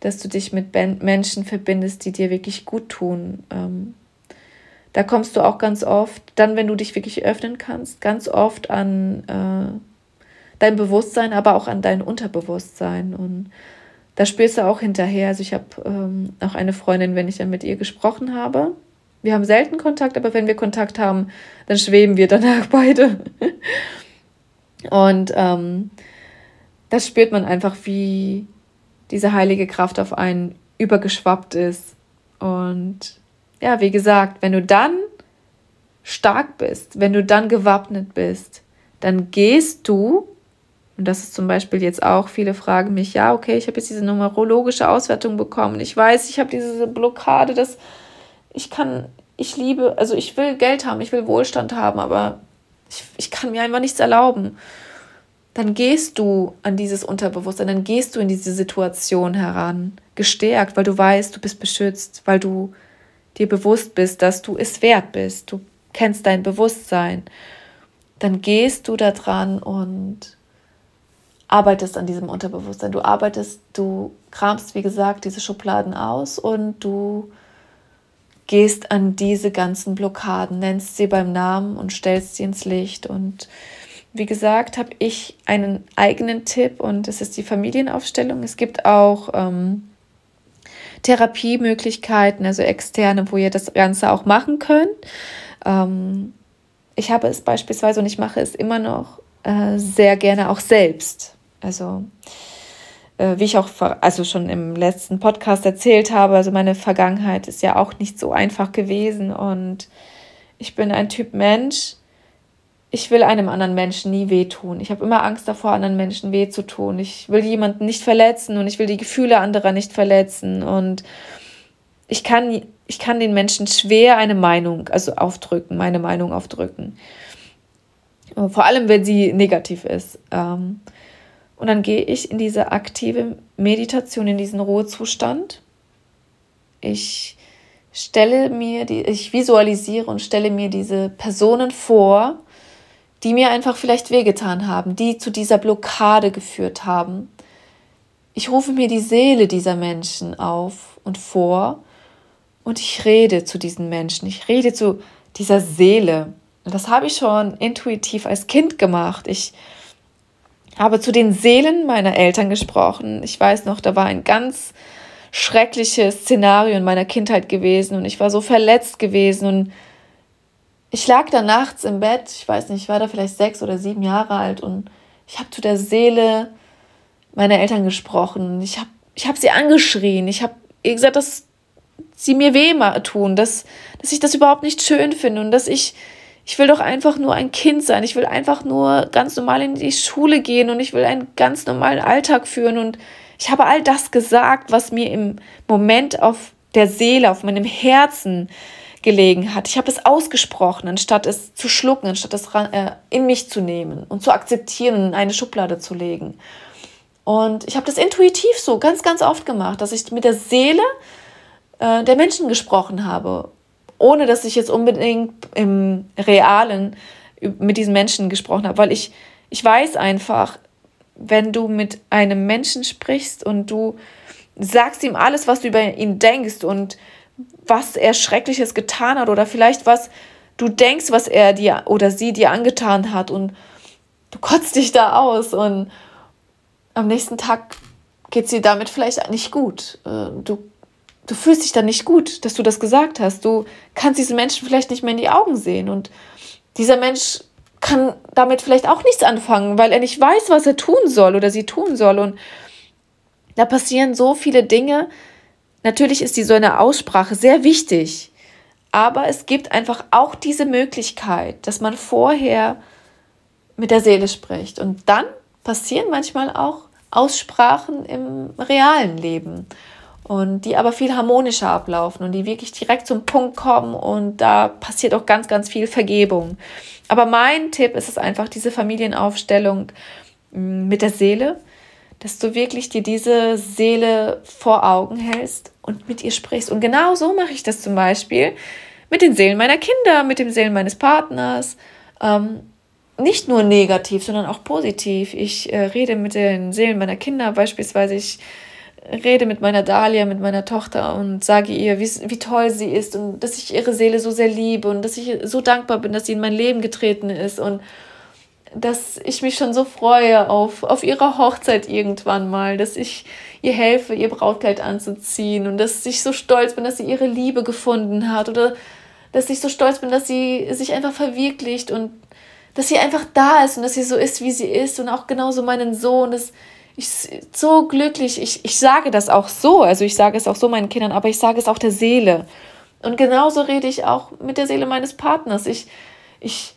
dass du dich mit Menschen verbindest, die dir wirklich gut tun. Ähm, da kommst du auch ganz oft, dann wenn du dich wirklich öffnen kannst, ganz oft an äh, dein Bewusstsein, aber auch an dein Unterbewusstsein. Und da spürst du auch hinterher. Also ich habe ähm, auch eine Freundin, wenn ich dann mit ihr gesprochen habe, wir haben selten Kontakt, aber wenn wir Kontakt haben, dann schweben wir danach beide. Und ähm, das spürt man einfach, wie diese heilige Kraft auf einen übergeschwappt ist. Und ja, wie gesagt, wenn du dann stark bist, wenn du dann gewappnet bist, dann gehst du, und das ist zum Beispiel jetzt auch, viele fragen mich, ja, okay, ich habe jetzt diese numerologische Auswertung bekommen. Ich weiß, ich habe diese Blockade, das ich kann, ich liebe, also ich will Geld haben, ich will Wohlstand haben, aber ich, ich kann mir einfach nichts erlauben. Dann gehst du an dieses Unterbewusstsein, dann gehst du in diese Situation heran, gestärkt, weil du weißt, du bist beschützt, weil du dir bewusst bist, dass du es wert bist. Du kennst dein Bewusstsein. Dann gehst du da dran und arbeitest an diesem Unterbewusstsein. Du arbeitest, du kramst, wie gesagt, diese Schubladen aus und du gehst an diese ganzen Blockaden, nennst sie beim Namen und stellst sie ins Licht. Und wie gesagt, habe ich einen eigenen Tipp und es ist die Familienaufstellung. Es gibt auch ähm, Therapiemöglichkeiten, also externe, wo ihr das Ganze auch machen könnt. Ähm, ich habe es beispielsweise und ich mache es immer noch äh, sehr gerne auch selbst. Also wie ich auch also schon im letzten Podcast erzählt habe, also meine Vergangenheit ist ja auch nicht so einfach gewesen und ich bin ein Typ Mensch, ich will einem anderen Menschen nie wehtun. Ich habe immer Angst davor, anderen Menschen weh zu tun. Ich will jemanden nicht verletzen und ich will die Gefühle anderer nicht verletzen. Und ich kann, ich kann den Menschen schwer eine Meinung, also aufdrücken, meine Meinung aufdrücken. Vor allem, wenn sie negativ ist. Ähm, und dann gehe ich in diese aktive Meditation, in diesen Ruhezustand. Ich stelle mir die, ich visualisiere und stelle mir diese Personen vor, die mir einfach vielleicht wehgetan haben, die zu dieser Blockade geführt haben. Ich rufe mir die Seele dieser Menschen auf und vor und ich rede zu diesen Menschen. Ich rede zu dieser Seele. Das habe ich schon intuitiv als Kind gemacht. Ich habe zu den Seelen meiner Eltern gesprochen. Ich weiß noch, da war ein ganz schreckliches Szenario in meiner Kindheit gewesen und ich war so verletzt gewesen und ich lag da nachts im Bett, ich weiß nicht, ich war da vielleicht sechs oder sieben Jahre alt und ich habe zu der Seele meiner Eltern gesprochen. Ich habe ich hab sie angeschrien. Ich habe ihr gesagt, dass sie mir weh tun, dass, dass ich das überhaupt nicht schön finde und dass ich, ich will doch einfach nur ein Kind sein. Ich will einfach nur ganz normal in die Schule gehen und ich will einen ganz normalen Alltag führen und ich habe all das gesagt, was mir im Moment auf der Seele, auf meinem Herzen gelegen hat. Ich habe es ausgesprochen, anstatt es zu schlucken, anstatt es äh, in mich zu nehmen und zu akzeptieren und in eine Schublade zu legen. Und ich habe das intuitiv so ganz, ganz oft gemacht, dass ich mit der Seele äh, der Menschen gesprochen habe, ohne dass ich jetzt unbedingt im Realen mit diesen Menschen gesprochen habe, weil ich, ich weiß einfach, wenn du mit einem Menschen sprichst und du sagst ihm alles, was du über ihn denkst und was er Schreckliches getan hat oder vielleicht was du denkst, was er dir oder sie dir angetan hat und du kotzt dich da aus und am nächsten Tag geht dir damit vielleicht nicht gut. Äh, du, du fühlst dich dann nicht gut, dass du das gesagt hast. Du kannst diesen Menschen vielleicht nicht mehr in die Augen sehen und dieser Mensch kann damit vielleicht auch nichts anfangen, weil er nicht weiß, was er tun soll oder sie tun soll. Und da passieren so viele Dinge, Natürlich ist die so eine Aussprache sehr wichtig, aber es gibt einfach auch diese Möglichkeit, dass man vorher mit der Seele spricht. Und dann passieren manchmal auch Aussprachen im realen Leben und die aber viel harmonischer ablaufen und die wirklich direkt zum Punkt kommen und da passiert auch ganz, ganz viel Vergebung. Aber mein Tipp ist es einfach, diese Familienaufstellung mm, mit der Seele, dass du wirklich dir diese Seele vor Augen hältst und mit ihr sprichst. Und genau so mache ich das zum Beispiel mit den Seelen meiner Kinder, mit den Seelen meines Partners. Ähm, nicht nur negativ, sondern auch positiv. Ich äh, rede mit den Seelen meiner Kinder, beispielsweise ich rede mit meiner Dahlia, mit meiner Tochter und sage ihr, wie, wie toll sie ist und dass ich ihre Seele so sehr liebe und dass ich so dankbar bin, dass sie in mein Leben getreten ist und dass ich mich schon so freue auf, auf ihre Hochzeit irgendwann mal, dass ich ihr helfe, ihr Brautkleid anzuziehen und dass ich so stolz bin, dass sie ihre Liebe gefunden hat oder dass ich so stolz bin, dass sie sich einfach verwirklicht und dass sie einfach da ist und dass sie so ist, wie sie ist und auch genauso meinen Sohn, dass ich so glücklich, ich, ich sage das auch so, also ich sage es auch so meinen Kindern, aber ich sage es auch der Seele. Und genauso rede ich auch mit der Seele meines Partners. Ich, ich,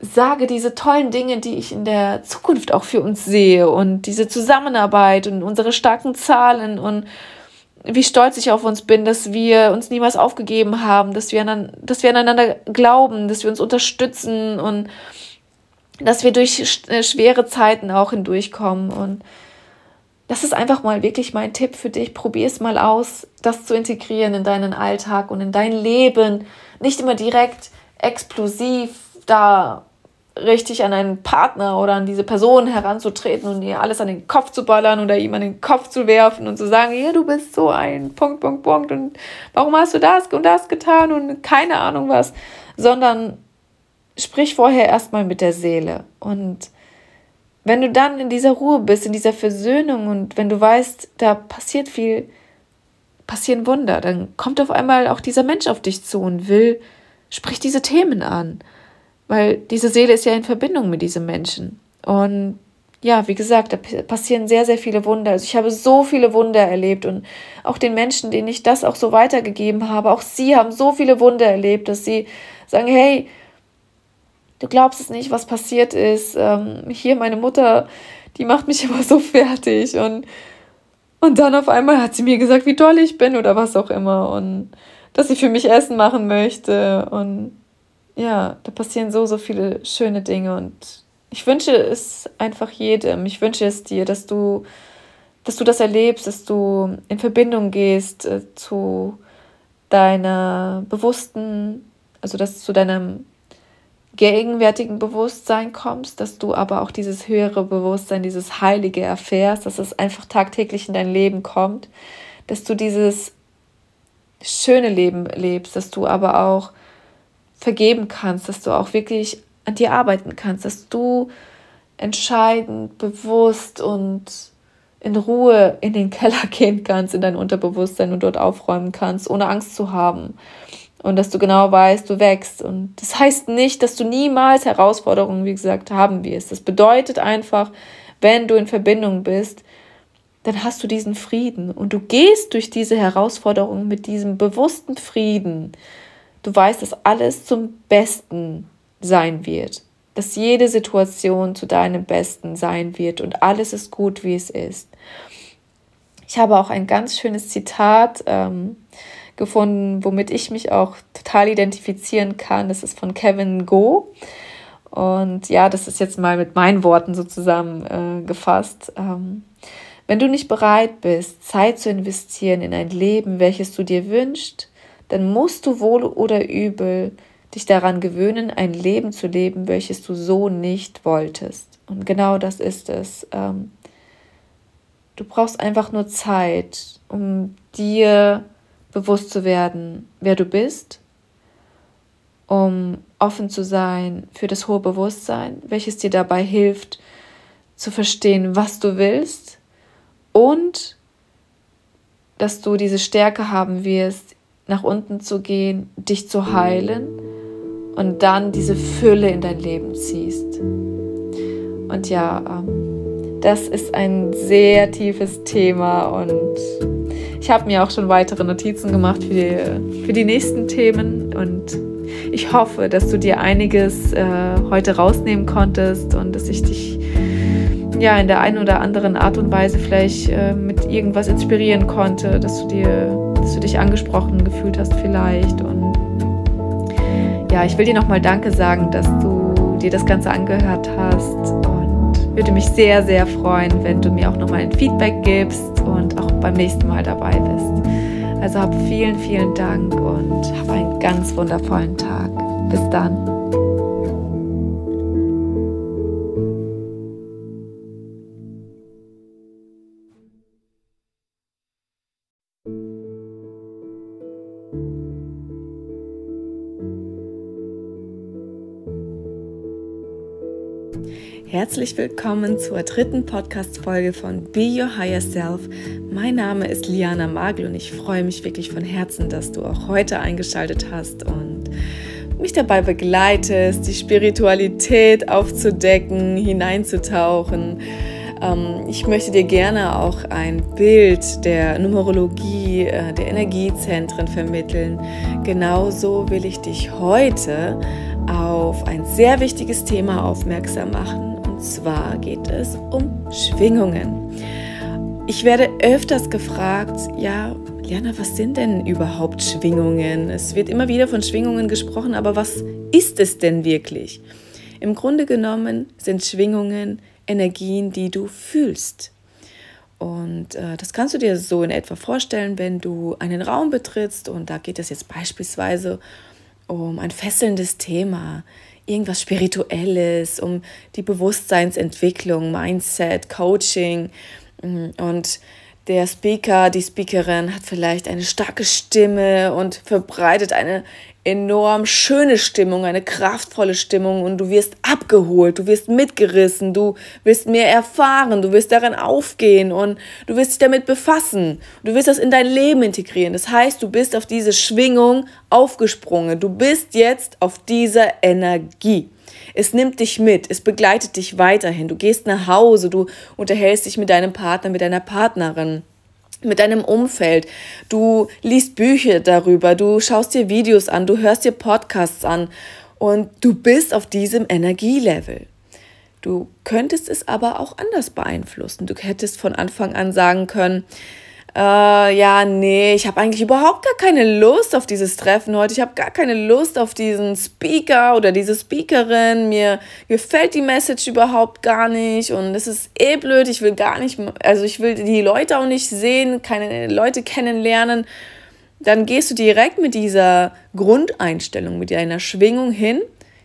sage diese tollen Dinge, die ich in der Zukunft auch für uns sehe und diese Zusammenarbeit und unsere starken Zahlen und wie stolz ich auf uns bin, dass wir uns niemals aufgegeben haben, dass wir, an, dass wir aneinander glauben, dass wir uns unterstützen und dass wir durch äh, schwere Zeiten auch hindurchkommen. Und das ist einfach mal wirklich mein Tipp für dich. Probier es mal aus, das zu integrieren in deinen Alltag und in dein Leben. Nicht immer direkt explosiv da richtig an einen Partner oder an diese Person heranzutreten und ihr alles an den Kopf zu ballern oder ihm an den Kopf zu werfen und zu sagen, ja, du bist so ein Punkt, Punkt, Punkt und warum hast du das und das getan und keine Ahnung was, sondern sprich vorher erstmal mit der Seele und wenn du dann in dieser Ruhe bist, in dieser Versöhnung und wenn du weißt, da passiert viel, passieren Wunder, dann kommt auf einmal auch dieser Mensch auf dich zu und will, sprich diese Themen an weil diese Seele ist ja in Verbindung mit diesem Menschen. Und ja, wie gesagt, da passieren sehr, sehr viele Wunder. Also ich habe so viele Wunder erlebt und auch den Menschen, denen ich das auch so weitergegeben habe, auch sie haben so viele Wunder erlebt, dass sie sagen, hey, du glaubst es nicht, was passiert ist. Ähm, hier meine Mutter, die macht mich immer so fertig und und dann auf einmal hat sie mir gesagt, wie toll ich bin oder was auch immer und dass sie für mich Essen machen möchte und ja, da passieren so, so viele schöne Dinge und ich wünsche es einfach jedem. Ich wünsche es dir, dass du, dass du das erlebst, dass du in Verbindung gehst äh, zu deiner bewussten, also dass zu deinem gegenwärtigen Bewusstsein kommst, dass du aber auch dieses höhere Bewusstsein, dieses Heilige erfährst, dass es einfach tagtäglich in dein Leben kommt, dass du dieses schöne Leben lebst, dass du aber auch vergeben kannst, dass du auch wirklich an dir arbeiten kannst, dass du entscheidend, bewusst und in Ruhe in den Keller gehen kannst, in dein Unterbewusstsein und dort aufräumen kannst, ohne Angst zu haben. Und dass du genau weißt, du wächst. Und das heißt nicht, dass du niemals Herausforderungen, wie gesagt, haben wirst. Das bedeutet einfach, wenn du in Verbindung bist, dann hast du diesen Frieden. Und du gehst durch diese Herausforderungen mit diesem bewussten Frieden. Du weißt, dass alles zum Besten sein wird dass jede Situation zu deinem Besten sein wird und alles ist gut, wie es ist. Ich habe auch ein ganz schönes Zitat ähm, gefunden, womit ich mich auch total identifizieren kann. Das ist von Kevin Go. Und ja, das ist jetzt mal mit meinen Worten so zusammengefasst. Äh, ähm, wenn du nicht bereit bist, Zeit zu investieren in ein Leben, welches du dir wünschst, dann musst du wohl oder übel dich daran gewöhnen, ein Leben zu leben, welches du so nicht wolltest. Und genau das ist es. Ähm, du brauchst einfach nur Zeit, um dir bewusst zu werden, wer du bist, um offen zu sein für das hohe Bewusstsein, welches dir dabei hilft, zu verstehen, was du willst und dass du diese Stärke haben wirst, nach unten zu gehen, dich zu heilen und dann diese Fülle in dein Leben ziehst. Und ja, ähm, das ist ein sehr tiefes Thema und ich habe mir auch schon weitere Notizen gemacht für die, für die nächsten Themen und ich hoffe, dass du dir einiges äh, heute rausnehmen konntest und dass ich dich ja in der einen oder anderen Art und Weise vielleicht äh, mit irgendwas inspirieren konnte, dass du dir, dass du dich angesprochen gefühlt hast vielleicht und ja, ich will dir nochmal Danke sagen, dass du dir das Ganze angehört hast und würde mich sehr, sehr freuen, wenn du mir auch nochmal ein Feedback gibst und auch beim nächsten Mal dabei bist. Also hab vielen, vielen Dank und hab einen ganz wundervollen Tag. Bis dann. Herzlich willkommen zur dritten Podcast-Folge von Be Your Higher Self. Mein Name ist Liana Magel und ich freue mich wirklich von Herzen, dass du auch heute eingeschaltet hast und mich dabei begleitest, die Spiritualität aufzudecken, hineinzutauchen. Ähm, ich möchte dir gerne auch ein Bild der Numerologie, äh, der Energiezentren vermitteln. Genauso will ich dich heute auf ein sehr wichtiges Thema aufmerksam machen zwar geht es um Schwingungen. Ich werde öfters gefragt, ja, Liana, was sind denn überhaupt Schwingungen? Es wird immer wieder von Schwingungen gesprochen, aber was ist es denn wirklich? Im Grunde genommen sind Schwingungen Energien, die du fühlst. Und äh, das kannst du dir so in etwa vorstellen, wenn du einen Raum betrittst und da geht es jetzt beispielsweise um ein fesselndes Thema irgendwas Spirituelles, um die Bewusstseinsentwicklung, Mindset, Coaching. Mm, und der Speaker, die Speakerin hat vielleicht eine starke Stimme und verbreitet eine enorm schöne Stimmung, eine kraftvolle Stimmung und du wirst abgeholt, du wirst mitgerissen, du wirst mehr erfahren, du wirst darin aufgehen und du wirst dich damit befassen. Du wirst das in dein Leben integrieren. Das heißt, du bist auf diese Schwingung aufgesprungen. Du bist jetzt auf dieser Energie. Es nimmt dich mit, es begleitet dich weiterhin. Du gehst nach Hause, du unterhältst dich mit deinem Partner, mit deiner Partnerin mit deinem Umfeld. Du liest Bücher darüber, du schaust dir Videos an, du hörst dir Podcasts an und du bist auf diesem Energielevel. Du könntest es aber auch anders beeinflussen. Du hättest von Anfang an sagen können, äh, ja, nee, ich habe eigentlich überhaupt gar keine Lust auf dieses Treffen heute. Ich habe gar keine Lust auf diesen Speaker oder diese Speakerin. Mir gefällt die Message überhaupt gar nicht und es ist eh blöd. Ich will gar nicht, also ich will die Leute auch nicht sehen, keine Leute kennenlernen. dann gehst du direkt mit dieser Grundeinstellung, mit deiner Schwingung hin.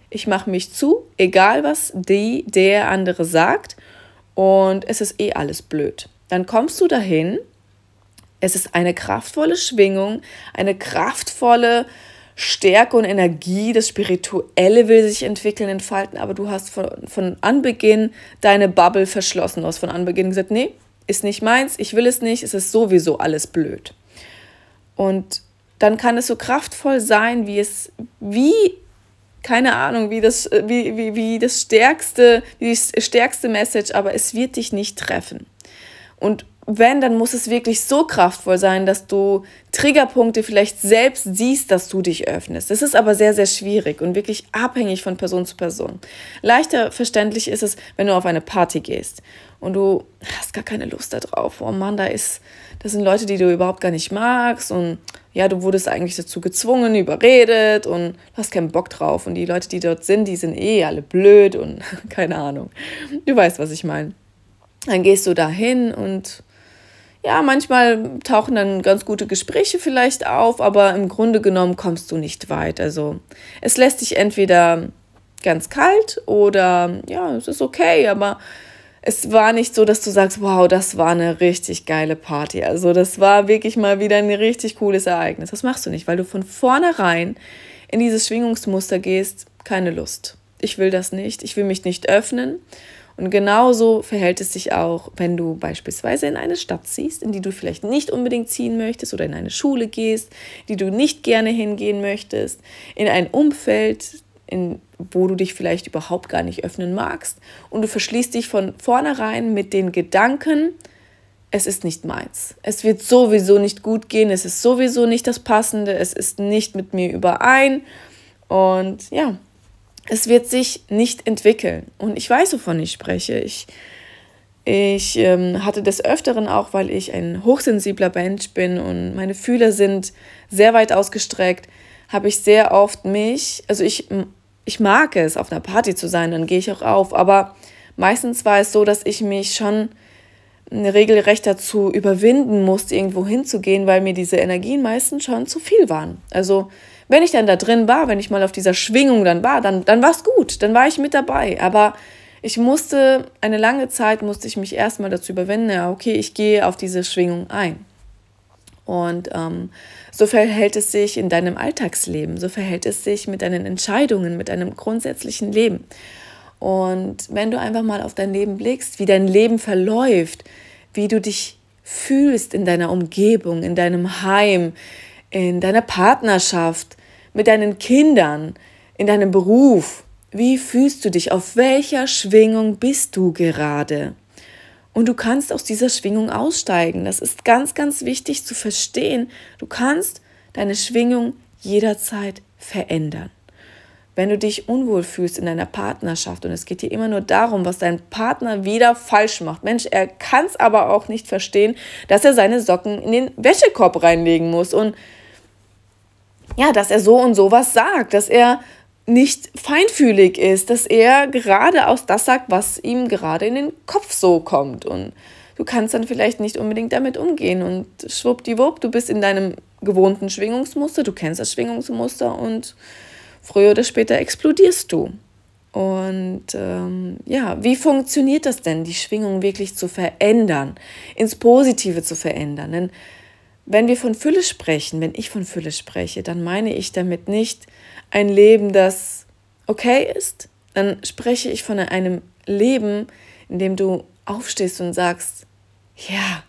Ich mache mich zu, egal was die, der andere sagt. Und es ist eh alles blöd. Dann kommst du dahin. Es ist eine kraftvolle Schwingung, eine kraftvolle Stärke und Energie, das Spirituelle will sich entwickeln, entfalten, aber du hast von, von Anbeginn deine Bubble verschlossen. Du hast von Anbeginn gesagt, nee, ist nicht meins, ich will es nicht, es ist sowieso alles blöd. Und dann kann es so kraftvoll sein, wie es, wie, keine Ahnung, wie das, wie, wie, wie das stärkste, wie die stärkste Message, aber es wird dich nicht treffen. Und wenn, dann muss es wirklich so kraftvoll sein, dass du Triggerpunkte vielleicht selbst siehst, dass du dich öffnest. Das ist aber sehr, sehr schwierig und wirklich abhängig von Person zu Person. Leichter verständlich ist es, wenn du auf eine Party gehst und du hast gar keine Lust darauf. Oh Mann, da ist, das sind Leute, die du überhaupt gar nicht magst und ja, du wurdest eigentlich dazu gezwungen, überredet und hast keinen Bock drauf. Und die Leute, die dort sind, die sind eh alle blöd und keine Ahnung. Du weißt, was ich meine. Dann gehst du da hin und ja, manchmal tauchen dann ganz gute Gespräche vielleicht auf, aber im Grunde genommen kommst du nicht weit. Also es lässt dich entweder ganz kalt oder ja, es ist okay, aber es war nicht so, dass du sagst, wow, das war eine richtig geile Party. Also das war wirklich mal wieder ein richtig cooles Ereignis. Das machst du nicht, weil du von vornherein in dieses Schwingungsmuster gehst, keine Lust. Ich will das nicht, ich will mich nicht öffnen. Und genauso verhält es sich auch, wenn du beispielsweise in eine Stadt ziehst, in die du vielleicht nicht unbedingt ziehen möchtest oder in eine Schule gehst, die du nicht gerne hingehen möchtest, in ein Umfeld, in, wo du dich vielleicht überhaupt gar nicht öffnen magst und du verschließt dich von vornherein mit den Gedanken, es ist nicht meins. Es wird sowieso nicht gut gehen, es ist sowieso nicht das Passende, es ist nicht mit mir überein. Und ja, es wird sich nicht entwickeln. Und ich weiß, wovon ich spreche. Ich, ich ähm, hatte des Öfteren auch, weil ich ein hochsensibler Mensch bin und meine Fühler sind sehr weit ausgestreckt, habe ich sehr oft mich, also ich, ich mag es, auf einer Party zu sein, dann gehe ich auch auf, aber meistens war es so, dass ich mich schon regelrecht dazu überwinden musste, irgendwo hinzugehen, weil mir diese Energien meistens schon zu viel waren. Also wenn ich dann da drin war, wenn ich mal auf dieser Schwingung dann war, dann, dann war es gut, dann war ich mit dabei. Aber ich musste, eine lange Zeit musste ich mich erstmal dazu überwinden, ja, okay, ich gehe auf diese Schwingung ein. Und ähm, so verhält es sich in deinem Alltagsleben, so verhält es sich mit deinen Entscheidungen, mit deinem grundsätzlichen Leben. Und wenn du einfach mal auf dein Leben blickst, wie dein Leben verläuft, wie du dich fühlst in deiner Umgebung, in deinem Heim, in deiner Partnerschaft, mit deinen Kindern, in deinem Beruf? Wie fühlst du dich? Auf welcher Schwingung bist du gerade? Und du kannst aus dieser Schwingung aussteigen. Das ist ganz, ganz wichtig zu verstehen. Du kannst deine Schwingung jederzeit verändern. Wenn du dich unwohl fühlst in deiner Partnerschaft und es geht dir immer nur darum, was dein Partner wieder falsch macht. Mensch, er kann es aber auch nicht verstehen, dass er seine Socken in den Wäschekorb reinlegen muss und ja, dass er so und so was sagt, dass er nicht feinfühlig ist, dass er geradeaus das sagt, was ihm gerade in den Kopf so kommt. Und du kannst dann vielleicht nicht unbedingt damit umgehen. Und schwuppdiwupp, du bist in deinem gewohnten Schwingungsmuster, du kennst das Schwingungsmuster und früher oder später explodierst du. Und ähm, ja, wie funktioniert das denn, die Schwingung wirklich zu verändern, ins Positive zu verändern? Denn wenn wir von Fülle sprechen, wenn ich von Fülle spreche, dann meine ich damit nicht ein Leben, das okay ist. Dann spreche ich von einem Leben, in dem du aufstehst und sagst, ja,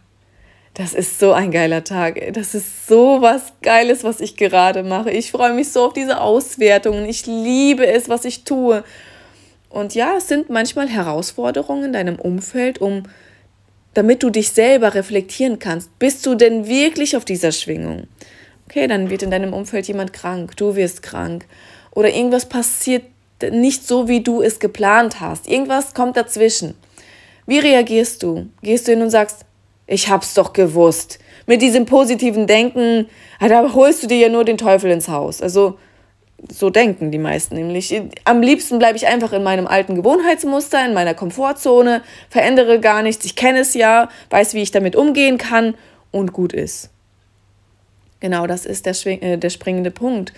das ist so ein geiler Tag. Das ist so was Geiles, was ich gerade mache. Ich freue mich so auf diese Auswertungen. Ich liebe es, was ich tue. Und ja, es sind manchmal Herausforderungen in deinem Umfeld, um damit du dich selber reflektieren kannst. Bist du denn wirklich auf dieser Schwingung? Okay, dann wird in deinem Umfeld jemand krank, du wirst krank oder irgendwas passiert nicht so, wie du es geplant hast. Irgendwas kommt dazwischen. Wie reagierst du? Gehst du hin und sagst, ich hab's doch gewusst. Mit diesem positiven Denken, ah, da holst du dir ja nur den Teufel ins Haus. Also so denken die meisten nämlich. Am liebsten bleibe ich einfach in meinem alten Gewohnheitsmuster, in meiner Komfortzone, verändere gar nichts. Ich kenne es ja, weiß, wie ich damit umgehen kann und gut ist. genau das ist der, äh, der springende Punkt.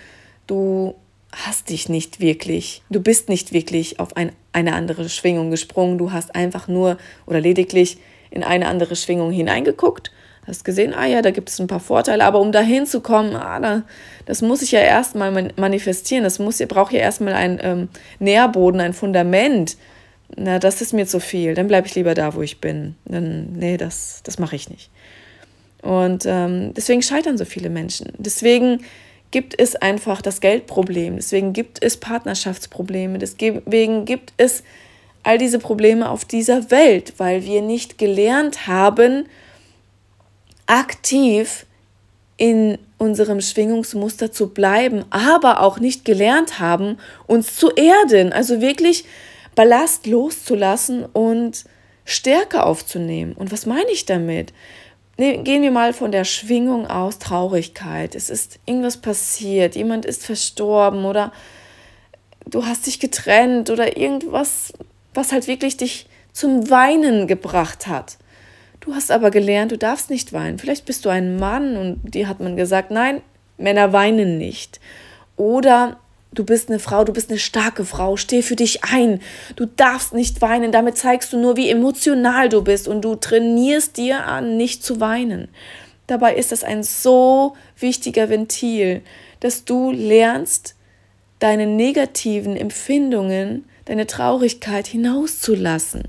Du hast dich nicht wirklich, du bist nicht wirklich auf ein, eine andere Schwingung gesprungen, du hast einfach nur oder lediglich in eine andere Schwingung hineingeguckt, hast gesehen, ah ja, da gibt es ein paar Vorteile, aber um dahin zu kommen, ah, da, das muss ich ja erstmal manifestieren, das muss, braucht ja erstmal ein ähm, Nährboden, ein Fundament. Na, das ist mir zu viel, dann bleibe ich lieber da, wo ich bin. Dann, nee, das, das mache ich nicht. Und ähm, deswegen scheitern so viele Menschen. Deswegen gibt es einfach das Geldproblem, deswegen gibt es Partnerschaftsprobleme, deswegen gibt es all diese Probleme auf dieser Welt, weil wir nicht gelernt haben, aktiv in unserem Schwingungsmuster zu bleiben, aber auch nicht gelernt haben, uns zu erden, also wirklich Ballast loszulassen und Stärke aufzunehmen. Und was meine ich damit? Gehen wir mal von der Schwingung aus Traurigkeit. Es ist irgendwas passiert, jemand ist verstorben oder du hast dich getrennt oder irgendwas, was halt wirklich dich zum Weinen gebracht hat. Du hast aber gelernt, du darfst nicht weinen. Vielleicht bist du ein Mann und dir hat man gesagt, nein, Männer weinen nicht. Oder Du bist eine Frau, du bist eine starke Frau, steh für dich ein. Du darfst nicht weinen, damit zeigst du nur, wie emotional du bist und du trainierst dir an, nicht zu weinen. Dabei ist das ein so wichtiger Ventil, dass du lernst, deine negativen Empfindungen, deine Traurigkeit hinauszulassen.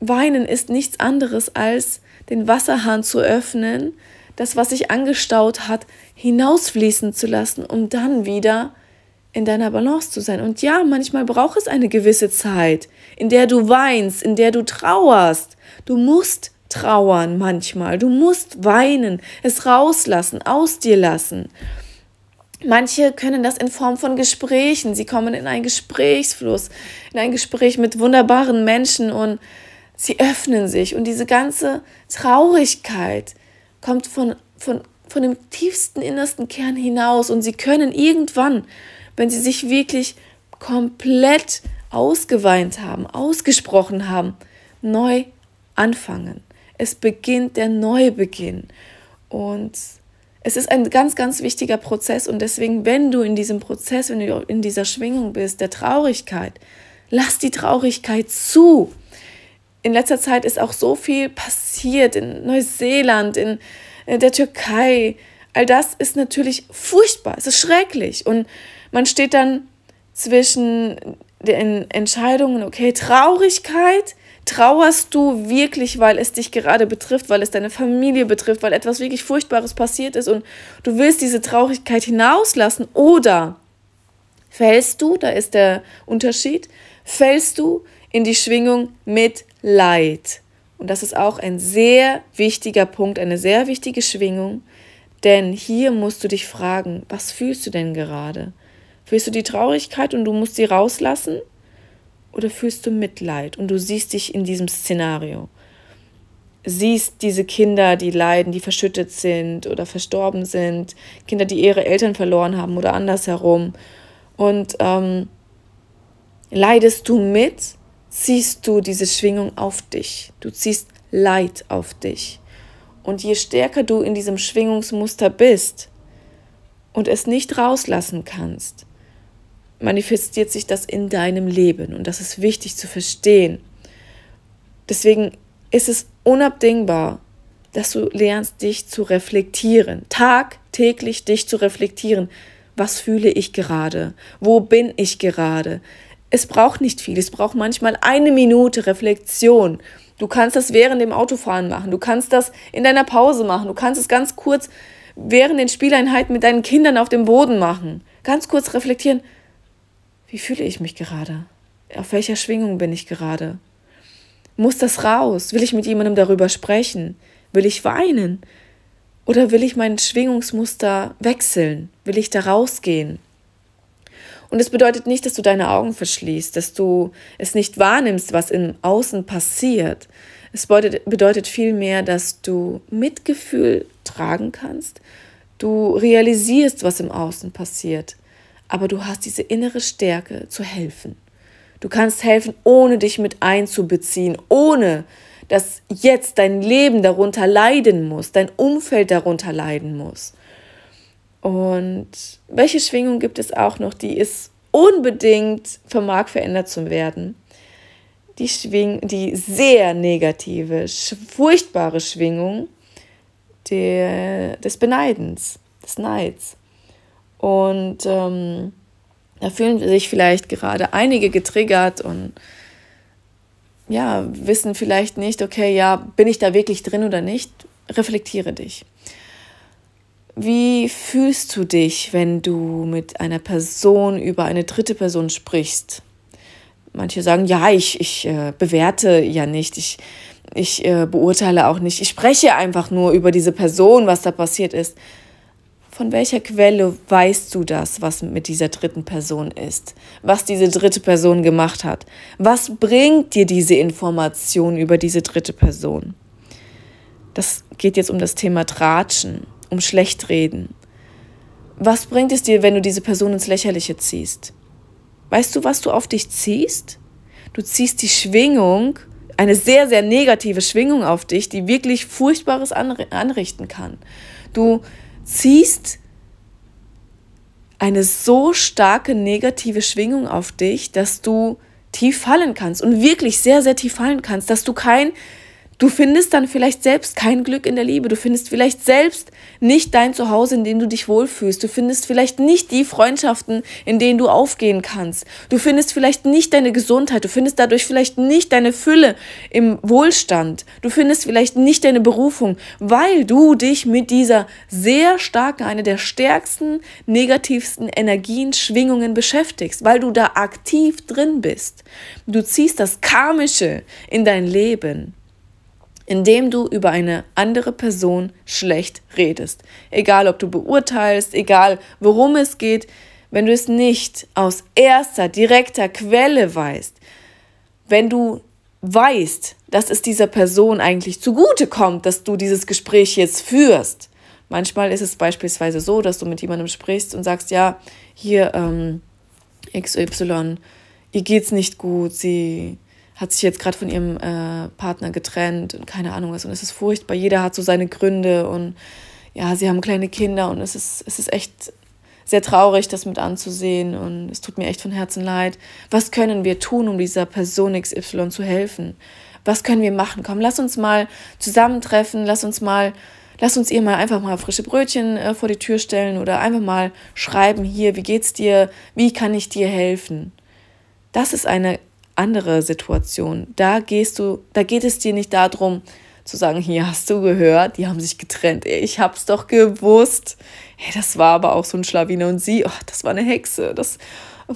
Weinen ist nichts anderes als den Wasserhahn zu öffnen, das, was sich angestaut hat, hinausfließen zu lassen, um dann wieder in deiner Balance zu sein. Und ja, manchmal braucht es eine gewisse Zeit, in der du weinst, in der du trauerst. Du musst trauern manchmal, du musst weinen, es rauslassen, aus dir lassen. Manche können das in Form von Gesprächen. Sie kommen in einen Gesprächsfluss, in ein Gespräch mit wunderbaren Menschen und sie öffnen sich. Und diese ganze Traurigkeit kommt von, von, von dem tiefsten innersten Kern hinaus. Und sie können irgendwann wenn sie sich wirklich komplett ausgeweint haben, ausgesprochen haben, neu anfangen. Es beginnt der Neubeginn. Und es ist ein ganz, ganz wichtiger Prozess. Und deswegen, wenn du in diesem Prozess, wenn du in dieser Schwingung bist, der Traurigkeit, lass die Traurigkeit zu. In letzter Zeit ist auch so viel passiert in Neuseeland, in der Türkei. All das ist natürlich furchtbar, es ist schrecklich. Und man steht dann zwischen den Entscheidungen, okay, Traurigkeit, trauerst du wirklich, weil es dich gerade betrifft, weil es deine Familie betrifft, weil etwas wirklich Furchtbares passiert ist und du willst diese Traurigkeit hinauslassen oder fällst du, da ist der Unterschied, fällst du in die Schwingung mit Leid. Und das ist auch ein sehr wichtiger Punkt, eine sehr wichtige Schwingung, denn hier musst du dich fragen, was fühlst du denn gerade? Fühlst du die Traurigkeit und du musst sie rauslassen? Oder fühlst du Mitleid und du siehst dich in diesem Szenario? Siehst diese Kinder, die leiden, die verschüttet sind oder verstorben sind, Kinder, die ihre Eltern verloren haben oder andersherum. Und ähm, leidest du mit, ziehst du diese Schwingung auf dich. Du ziehst Leid auf dich. Und je stärker du in diesem Schwingungsmuster bist und es nicht rauslassen kannst, manifestiert sich das in deinem Leben. Und das ist wichtig zu verstehen. Deswegen ist es unabdingbar, dass du lernst, dich zu reflektieren. Tagtäglich dich zu reflektieren. Was fühle ich gerade? Wo bin ich gerade? Es braucht nicht viel. Es braucht manchmal eine Minute Reflexion. Du kannst das während dem Autofahren machen. Du kannst das in deiner Pause machen. Du kannst es ganz kurz während den Spieleinheiten mit deinen Kindern auf dem Boden machen. Ganz kurz reflektieren. Wie fühle ich mich gerade? Auf welcher Schwingung bin ich gerade? Muss das raus? Will ich mit jemandem darüber sprechen? Will ich weinen? Oder will ich mein Schwingungsmuster wechseln? Will ich da rausgehen? Und es bedeutet nicht, dass du deine Augen verschließt, dass du es nicht wahrnimmst, was im Außen passiert. Es bedeutet, vielmehr, dass du Mitgefühl tragen kannst, du realisierst, was im Außen passiert aber du hast diese innere Stärke zu helfen. Du kannst helfen, ohne dich mit einzubeziehen, ohne dass jetzt dein Leben darunter leiden muss, dein Umfeld darunter leiden muss. Und welche Schwingung gibt es auch noch, die es unbedingt vermag verändert zu werden? Die, Schwing die sehr negative, furchtbare Schwingung der, des Beneidens, des Neids. Und ähm, da fühlen sich vielleicht gerade einige getriggert und ja, wissen vielleicht nicht, okay, ja, bin ich da wirklich drin oder nicht? Reflektiere dich. Wie fühlst du dich, wenn du mit einer Person über eine dritte Person sprichst? Manche sagen, ja, ich, ich äh, bewerte ja nicht, ich, ich äh, beurteile auch nicht, ich spreche einfach nur über diese Person, was da passiert ist. Von welcher Quelle weißt du das, was mit dieser dritten Person ist? Was diese dritte Person gemacht hat? Was bringt dir diese Information über diese dritte Person? Das geht jetzt um das Thema Tratschen, um Schlechtreden. Was bringt es dir, wenn du diese Person ins Lächerliche ziehst? Weißt du, was du auf dich ziehst? Du ziehst die Schwingung, eine sehr, sehr negative Schwingung auf dich, die wirklich Furchtbares anrichten kann. Du ziehst eine so starke negative Schwingung auf dich, dass du tief fallen kannst und wirklich sehr, sehr tief fallen kannst, dass du kein Du findest dann vielleicht selbst kein Glück in der Liebe. Du findest vielleicht selbst nicht dein Zuhause, in dem du dich wohlfühlst. Du findest vielleicht nicht die Freundschaften, in denen du aufgehen kannst. Du findest vielleicht nicht deine Gesundheit. Du findest dadurch vielleicht nicht deine Fülle im Wohlstand. Du findest vielleicht nicht deine Berufung, weil du dich mit dieser sehr starken, einer der stärksten, negativsten Energien, Schwingungen beschäftigst, weil du da aktiv drin bist. Du ziehst das Karmische in dein Leben indem du über eine andere Person schlecht redest. Egal, ob du beurteilst, egal, worum es geht, wenn du es nicht aus erster, direkter Quelle weißt, wenn du weißt, dass es dieser Person eigentlich zugute kommt, dass du dieses Gespräch jetzt führst. Manchmal ist es beispielsweise so, dass du mit jemandem sprichst und sagst, ja, hier ähm, XY, ihr geht's nicht gut, sie hat sich jetzt gerade von ihrem äh, Partner getrennt und keine Ahnung was. Und es ist furchtbar. Jeder hat so seine Gründe und ja, sie haben kleine Kinder und es ist, es ist echt sehr traurig, das mit anzusehen und es tut mir echt von Herzen leid. Was können wir tun, um dieser Person XY zu helfen? Was können wir machen? Komm, lass uns mal zusammentreffen, lass uns mal, lass uns ihr mal einfach mal frische Brötchen äh, vor die Tür stellen oder einfach mal schreiben, hier, wie geht's dir? Wie kann ich dir helfen? Das ist eine andere Situation. Da gehst du, da geht es dir nicht darum, zu sagen, hier hast du gehört, die haben sich getrennt. Ich hab's doch gewusst. Hey, das war aber auch so ein Schlawiner und sie, oh, das war eine Hexe. Das,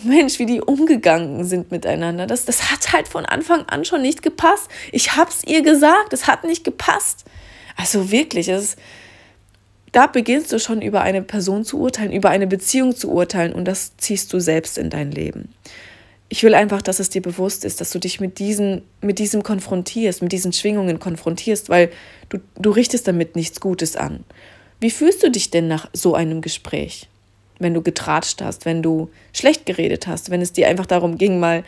Mensch, wie die umgegangen sind miteinander. Das, das hat halt von Anfang an schon nicht gepasst. Ich hab's ihr gesagt, es hat nicht gepasst. Also wirklich, es da beginnst du schon über eine Person zu urteilen, über eine Beziehung zu urteilen und das ziehst du selbst in dein Leben ich will einfach, dass es dir bewusst ist, dass du dich mit, diesen, mit diesem konfrontierst, mit diesen Schwingungen konfrontierst, weil du, du richtest damit nichts Gutes an. Wie fühlst du dich denn nach so einem Gespräch? Wenn du getratscht hast, wenn du schlecht geredet hast, wenn es dir einfach darum ging, mal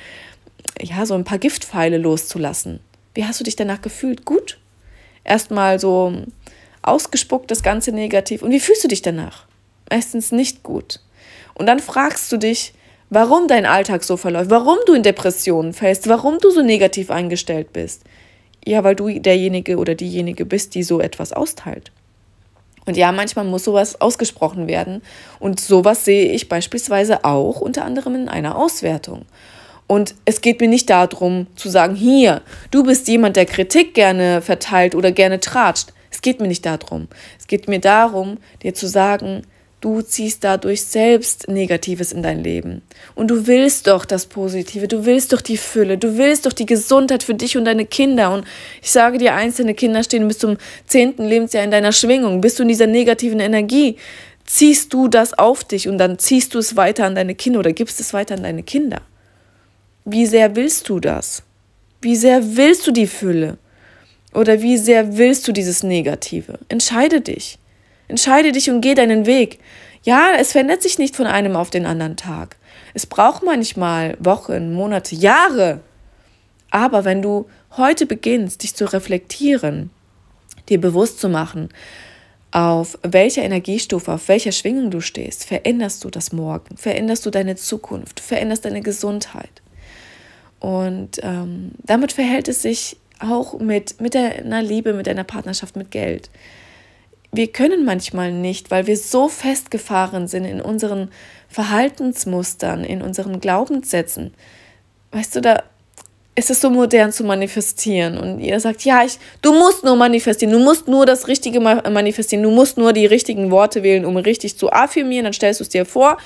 ja, so ein paar Giftpfeile loszulassen. Wie hast du dich danach gefühlt? Gut? Erstmal so ausgespuckt, das Ganze negativ. Und wie fühlst du dich danach? Meistens nicht gut. Und dann fragst du dich, warum dein Alltag so verläuft, warum du in Depressionen fällst, warum du so negativ eingestellt bist. Ja, weil du derjenige oder diejenige bist, die so etwas austeilt. Und ja, manchmal muss sowas ausgesprochen werden. Und sowas sehe ich beispielsweise auch unter anderem in einer Auswertung. Und es geht mir nicht darum zu sagen, hier, du bist jemand, der Kritik gerne verteilt oder gerne tratscht. Es geht mir nicht darum. Es geht mir darum, dir zu sagen, Du ziehst dadurch selbst Negatives in dein Leben. Und du willst doch das Positive, du willst doch die Fülle, du willst doch die Gesundheit für dich und deine Kinder. Und ich sage dir, einzelne Kinder stehen bis zum zehnten Lebensjahr in deiner Schwingung. Bist du in dieser negativen Energie, ziehst du das auf dich und dann ziehst du es weiter an deine Kinder oder gibst es weiter an deine Kinder. Wie sehr willst du das? Wie sehr willst du die Fülle? Oder wie sehr willst du dieses Negative? Entscheide dich. Entscheide dich und geh deinen Weg. Ja, es verändert sich nicht von einem auf den anderen Tag. Es braucht manchmal Wochen, Monate, Jahre. Aber wenn du heute beginnst, dich zu reflektieren, dir bewusst zu machen, auf welcher Energiestufe, auf welcher Schwingung du stehst, veränderst du das Morgen, veränderst du deine Zukunft, veränderst deine Gesundheit. Und ähm, damit verhält es sich auch mit, mit deiner Liebe, mit deiner Partnerschaft, mit Geld. Wir können manchmal nicht, weil wir so festgefahren sind in unseren Verhaltensmustern, in unseren Glaubenssätzen. Weißt du, da ist es so modern zu manifestieren und ihr sagt, ja, ich, du musst nur manifestieren, du musst nur das Richtige manifestieren, du musst nur die richtigen Worte wählen, um richtig zu affirmieren, dann stellst du es dir vor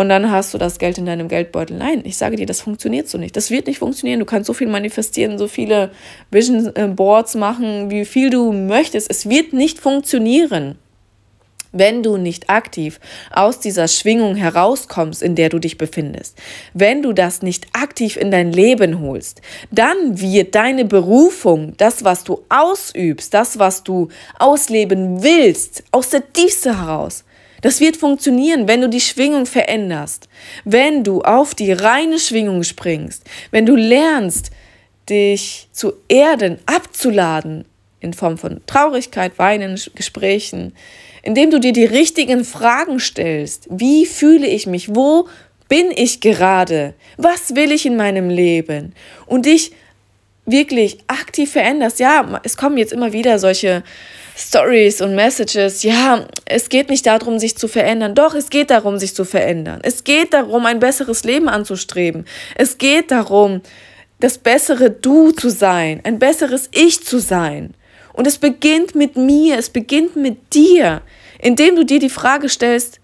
und dann hast du das Geld in deinem Geldbeutel. Nein, ich sage dir, das funktioniert so nicht. Das wird nicht funktionieren. Du kannst so viel manifestieren, so viele Vision Boards machen, wie viel du möchtest. Es wird nicht funktionieren wenn du nicht aktiv aus dieser Schwingung herauskommst, in der du dich befindest, wenn du das nicht aktiv in dein Leben holst, dann wird deine Berufung, das, was du ausübst, das, was du ausleben willst, aus der Tiefste heraus, das wird funktionieren, wenn du die Schwingung veränderst, wenn du auf die reine Schwingung springst, wenn du lernst, dich zu erden, abzuladen in Form von Traurigkeit, Weinen, Gesprächen, indem du dir die richtigen Fragen stellst. Wie fühle ich mich? Wo bin ich gerade? Was will ich in meinem Leben? Und dich wirklich aktiv veränderst. Ja, es kommen jetzt immer wieder solche Stories und Messages. Ja, es geht nicht darum, sich zu verändern. Doch, es geht darum, sich zu verändern. Es geht darum, ein besseres Leben anzustreben. Es geht darum, das bessere Du zu sein, ein besseres Ich zu sein. Und es beginnt mit mir, es beginnt mit dir, indem du dir die Frage stellst,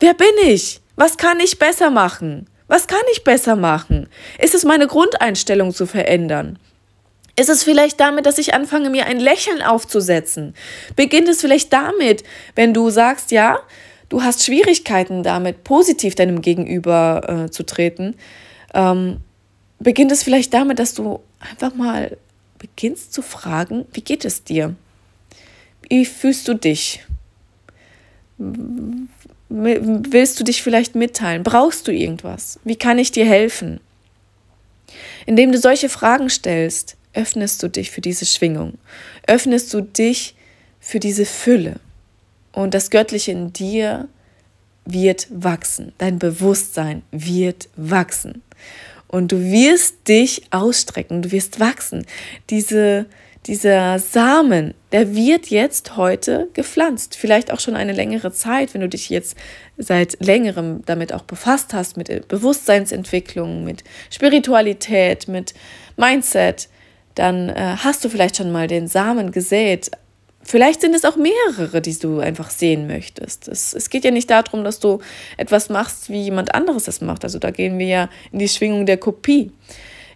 wer bin ich? Was kann ich besser machen? Was kann ich besser machen? Ist es meine Grundeinstellung zu verändern? Ist es vielleicht damit, dass ich anfange, mir ein Lächeln aufzusetzen? Beginnt es vielleicht damit, wenn du sagst, ja, du hast Schwierigkeiten damit, positiv deinem Gegenüber äh, zu treten? Ähm, beginnt es vielleicht damit, dass du einfach mal beginnst zu fragen, wie geht es dir? Wie fühlst du dich? Willst du dich vielleicht mitteilen? Brauchst du irgendwas? Wie kann ich dir helfen? Indem du solche Fragen stellst, öffnest du dich für diese Schwingung, öffnest du dich für diese Fülle. Und das Göttliche in dir wird wachsen, dein Bewusstsein wird wachsen. Und du wirst dich ausstrecken, du wirst wachsen. Diese, dieser Samen, der wird jetzt heute gepflanzt. Vielleicht auch schon eine längere Zeit, wenn du dich jetzt seit längerem damit auch befasst hast, mit Bewusstseinsentwicklung, mit Spiritualität, mit Mindset, dann äh, hast du vielleicht schon mal den Samen gesät Vielleicht sind es auch mehrere, die du einfach sehen möchtest. Es, es geht ja nicht darum, dass du etwas machst, wie jemand anderes es macht. Also da gehen wir ja in die Schwingung der Kopie.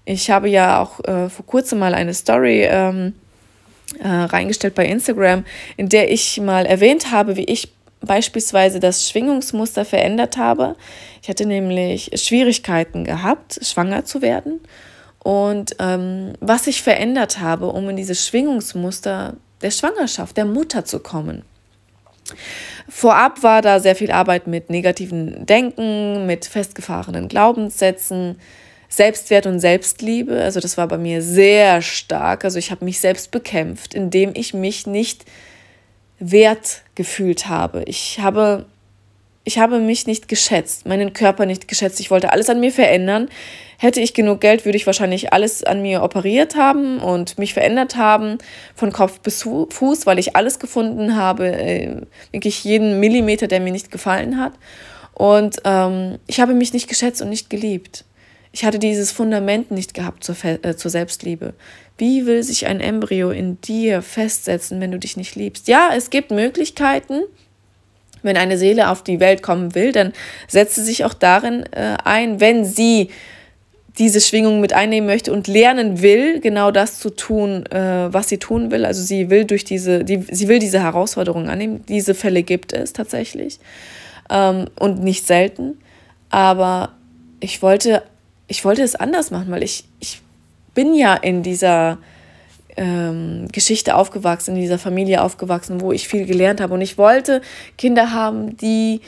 Ich habe ja auch äh, vor kurzem mal eine Story ähm, äh, reingestellt bei Instagram, in der ich mal erwähnt habe, wie ich beispielsweise das Schwingungsmuster verändert habe. Ich hatte nämlich Schwierigkeiten gehabt, schwanger zu werden. Und ähm, was ich verändert habe, um in dieses Schwingungsmuster der Schwangerschaft, der Mutter zu kommen. Vorab war da sehr viel Arbeit mit negativen Denken, mit festgefahrenen Glaubenssätzen, Selbstwert und Selbstliebe. Also das war bei mir sehr stark. Also ich habe mich selbst bekämpft, indem ich mich nicht wert gefühlt habe. Ich habe ich habe mich nicht geschätzt, meinen Körper nicht geschätzt. Ich wollte alles an mir verändern. Hätte ich genug Geld, würde ich wahrscheinlich alles an mir operiert haben und mich verändert haben, von Kopf bis Fuß, weil ich alles gefunden habe, äh, wirklich jeden Millimeter, der mir nicht gefallen hat. Und ähm, ich habe mich nicht geschätzt und nicht geliebt. Ich hatte dieses Fundament nicht gehabt zur, äh, zur Selbstliebe. Wie will sich ein Embryo in dir festsetzen, wenn du dich nicht liebst? Ja, es gibt Möglichkeiten, wenn eine Seele auf die Welt kommen will, dann setzt sie sich auch darin äh, ein, wenn sie diese Schwingung mit einnehmen möchte und lernen will, genau das zu tun, äh, was sie tun will. Also sie will durch diese, die, sie will diese Herausforderung annehmen. Diese Fälle gibt es tatsächlich ähm, und nicht selten. Aber ich wollte, ich wollte es anders machen, weil ich, ich bin ja in dieser ähm, Geschichte aufgewachsen, in dieser Familie aufgewachsen, wo ich viel gelernt habe. Und ich wollte Kinder haben, die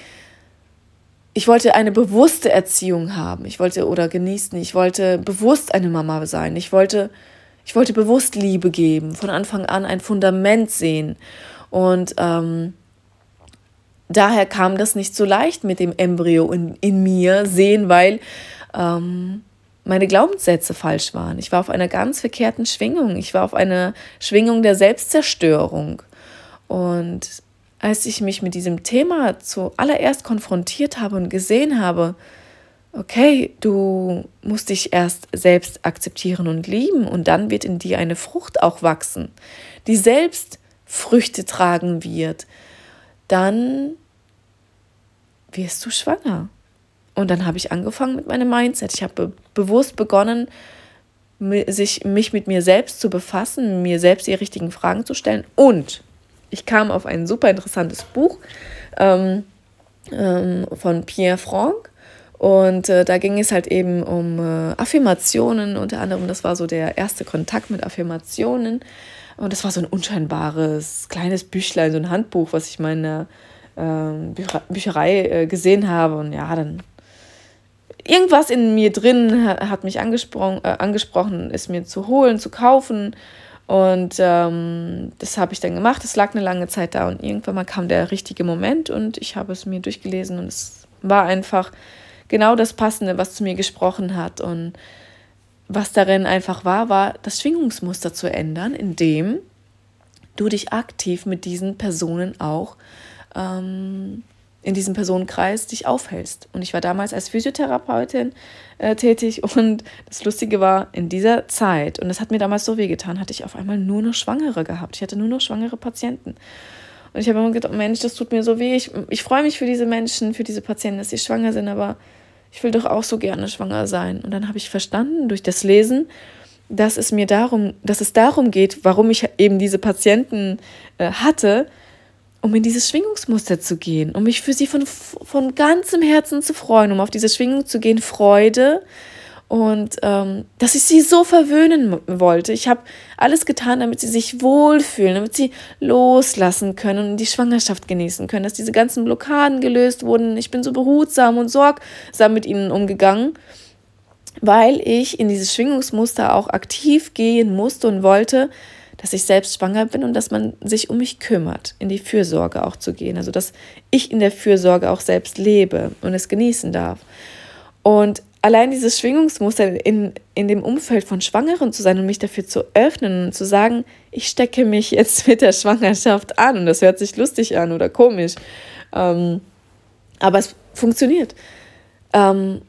ich wollte eine bewusste Erziehung haben. Ich wollte oder genießen. Ich wollte bewusst eine Mama sein. Ich wollte Ich wollte bewusst Liebe geben, von Anfang an ein Fundament sehen. Und ähm, daher kam das nicht so leicht mit dem Embryo in, in mir sehen, weil ähm, meine Glaubenssätze falsch waren. Ich war auf einer ganz verkehrten Schwingung. Ich war auf einer Schwingung der Selbstzerstörung. Und als ich mich mit diesem Thema zuallererst konfrontiert habe und gesehen habe, okay, du musst dich erst selbst akzeptieren und lieben und dann wird in dir eine Frucht auch wachsen, die selbst Früchte tragen wird, dann wirst du schwanger. Und dann habe ich angefangen mit meinem Mindset. Ich habe be bewusst begonnen, sich, mich mit mir selbst zu befassen, mir selbst die richtigen Fragen zu stellen. Und ich kam auf ein super interessantes Buch ähm, ähm, von Pierre Franck. Und äh, da ging es halt eben um äh, Affirmationen, unter anderem, das war so der erste Kontakt mit Affirmationen. Und das war so ein unscheinbares kleines Büchlein, so ein Handbuch, was ich meine ähm, Bücherei äh, gesehen habe. Und ja, dann irgendwas in mir drin hat mich angesprochen, äh, angesprochen, es mir zu holen, zu kaufen. Und ähm, das habe ich dann gemacht. Es lag eine lange Zeit da und irgendwann mal kam der richtige Moment und ich habe es mir durchgelesen und es war einfach genau das Passende, was zu mir gesprochen hat. Und was darin einfach war, war das Schwingungsmuster zu ändern, indem du dich aktiv mit diesen Personen auch ähm, in diesem Personenkreis dich aufhältst. Und ich war damals als Physiotherapeutin äh, tätig und das Lustige war, in dieser Zeit, und das hat mir damals so wehgetan, hatte ich auf einmal nur noch Schwangere gehabt. Ich hatte nur noch schwangere Patienten. Und ich habe immer gedacht, Mensch, das tut mir so weh. Ich, ich freue mich für diese Menschen, für diese Patienten, dass sie schwanger sind, aber ich will doch auch so gerne schwanger sein. Und dann habe ich verstanden durch das Lesen, dass es mir darum, dass es darum geht, warum ich eben diese Patienten äh, hatte, um in dieses Schwingungsmuster zu gehen, um mich für sie von, von ganzem Herzen zu freuen, um auf diese Schwingung zu gehen, Freude. Und ähm, dass ich sie so verwöhnen wollte. Ich habe alles getan, damit sie sich wohlfühlen, damit sie loslassen können und die Schwangerschaft genießen können, dass diese ganzen Blockaden gelöst wurden. Ich bin so behutsam und sorgsam mit ihnen umgegangen, weil ich in dieses Schwingungsmuster auch aktiv gehen musste und wollte, dass ich selbst schwanger bin und dass man sich um mich kümmert, in die Fürsorge auch zu gehen. Also dass ich in der Fürsorge auch selbst lebe und es genießen darf. Und allein dieses Schwingungsmuster in, in dem Umfeld von Schwangeren zu sein und mich dafür zu öffnen und zu sagen, ich stecke mich jetzt mit der Schwangerschaft an und das hört sich lustig an oder komisch. Ähm, aber es funktioniert. Ähm,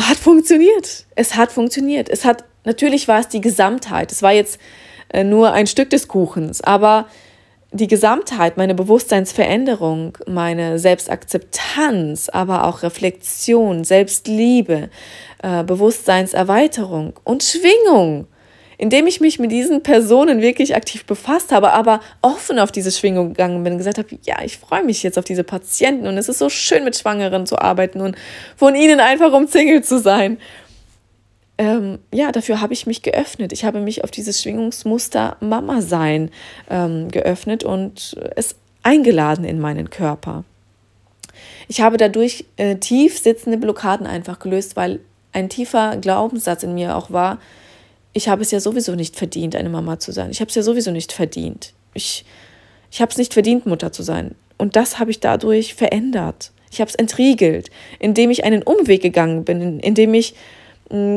hat funktioniert. Es hat funktioniert. Es hat, natürlich war es die Gesamtheit. Es war jetzt nur ein Stück des Kuchens. Aber die Gesamtheit, meine Bewusstseinsveränderung, meine Selbstakzeptanz, aber auch Reflexion, Selbstliebe, äh, Bewusstseinserweiterung und Schwingung, indem ich mich mit diesen Personen wirklich aktiv befasst habe, aber offen auf diese Schwingung gegangen bin und gesagt habe, ja, ich freue mich jetzt auf diese Patienten und es ist so schön mit Schwangeren zu arbeiten und von ihnen einfach umzingelt zu sein ähm, ja, dafür habe ich mich geöffnet. Ich habe mich auf dieses Schwingungsmuster Mama sein ähm, geöffnet und es eingeladen in meinen Körper. Ich habe dadurch äh, tief sitzende Blockaden einfach gelöst, weil ein tiefer Glaubenssatz in mir auch war, ich habe es ja sowieso nicht verdient, eine Mama zu sein. Ich habe es ja sowieso nicht verdient. Ich, ich habe es nicht verdient, Mutter zu sein. Und das habe ich dadurch verändert. Ich habe es entriegelt, indem ich einen Umweg gegangen bin, indem ich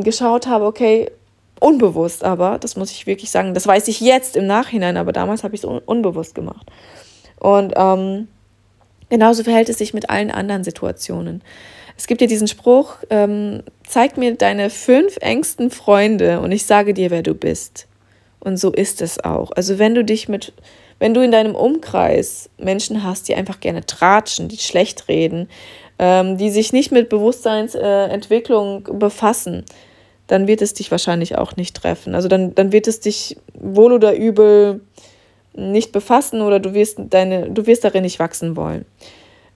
geschaut habe, okay, unbewusst aber, das muss ich wirklich sagen, das weiß ich jetzt im Nachhinein, aber damals habe ich es un unbewusst gemacht. Und ähm, genauso verhält es sich mit allen anderen Situationen. Es gibt ja diesen Spruch, ähm, zeig mir deine fünf engsten Freunde und ich sage dir, wer du bist. Und so ist es auch. Also wenn du dich mit, wenn du in deinem Umkreis Menschen hast, die einfach gerne tratschen, die schlecht reden, ähm, die sich nicht mit Bewusstseinsentwicklung äh, befassen, dann wird es dich wahrscheinlich auch nicht treffen. Also dann, dann wird es dich wohl oder übel nicht befassen oder du wirst, deine, du wirst darin nicht wachsen wollen.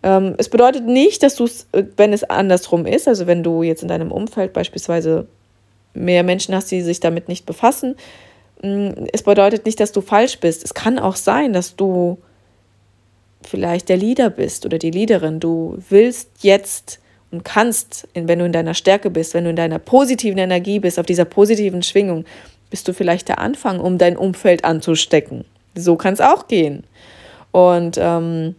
Ähm, es bedeutet nicht, dass du es, äh, wenn es andersrum ist, also wenn du jetzt in deinem Umfeld beispielsweise mehr Menschen hast, die sich damit nicht befassen, mm, es bedeutet nicht, dass du falsch bist. Es kann auch sein, dass du vielleicht der Leader bist oder die Leaderin. Du willst jetzt und kannst, wenn du in deiner Stärke bist, wenn du in deiner positiven Energie bist, auf dieser positiven Schwingung, bist du vielleicht der Anfang, um dein Umfeld anzustecken. So kann es auch gehen. Und ähm,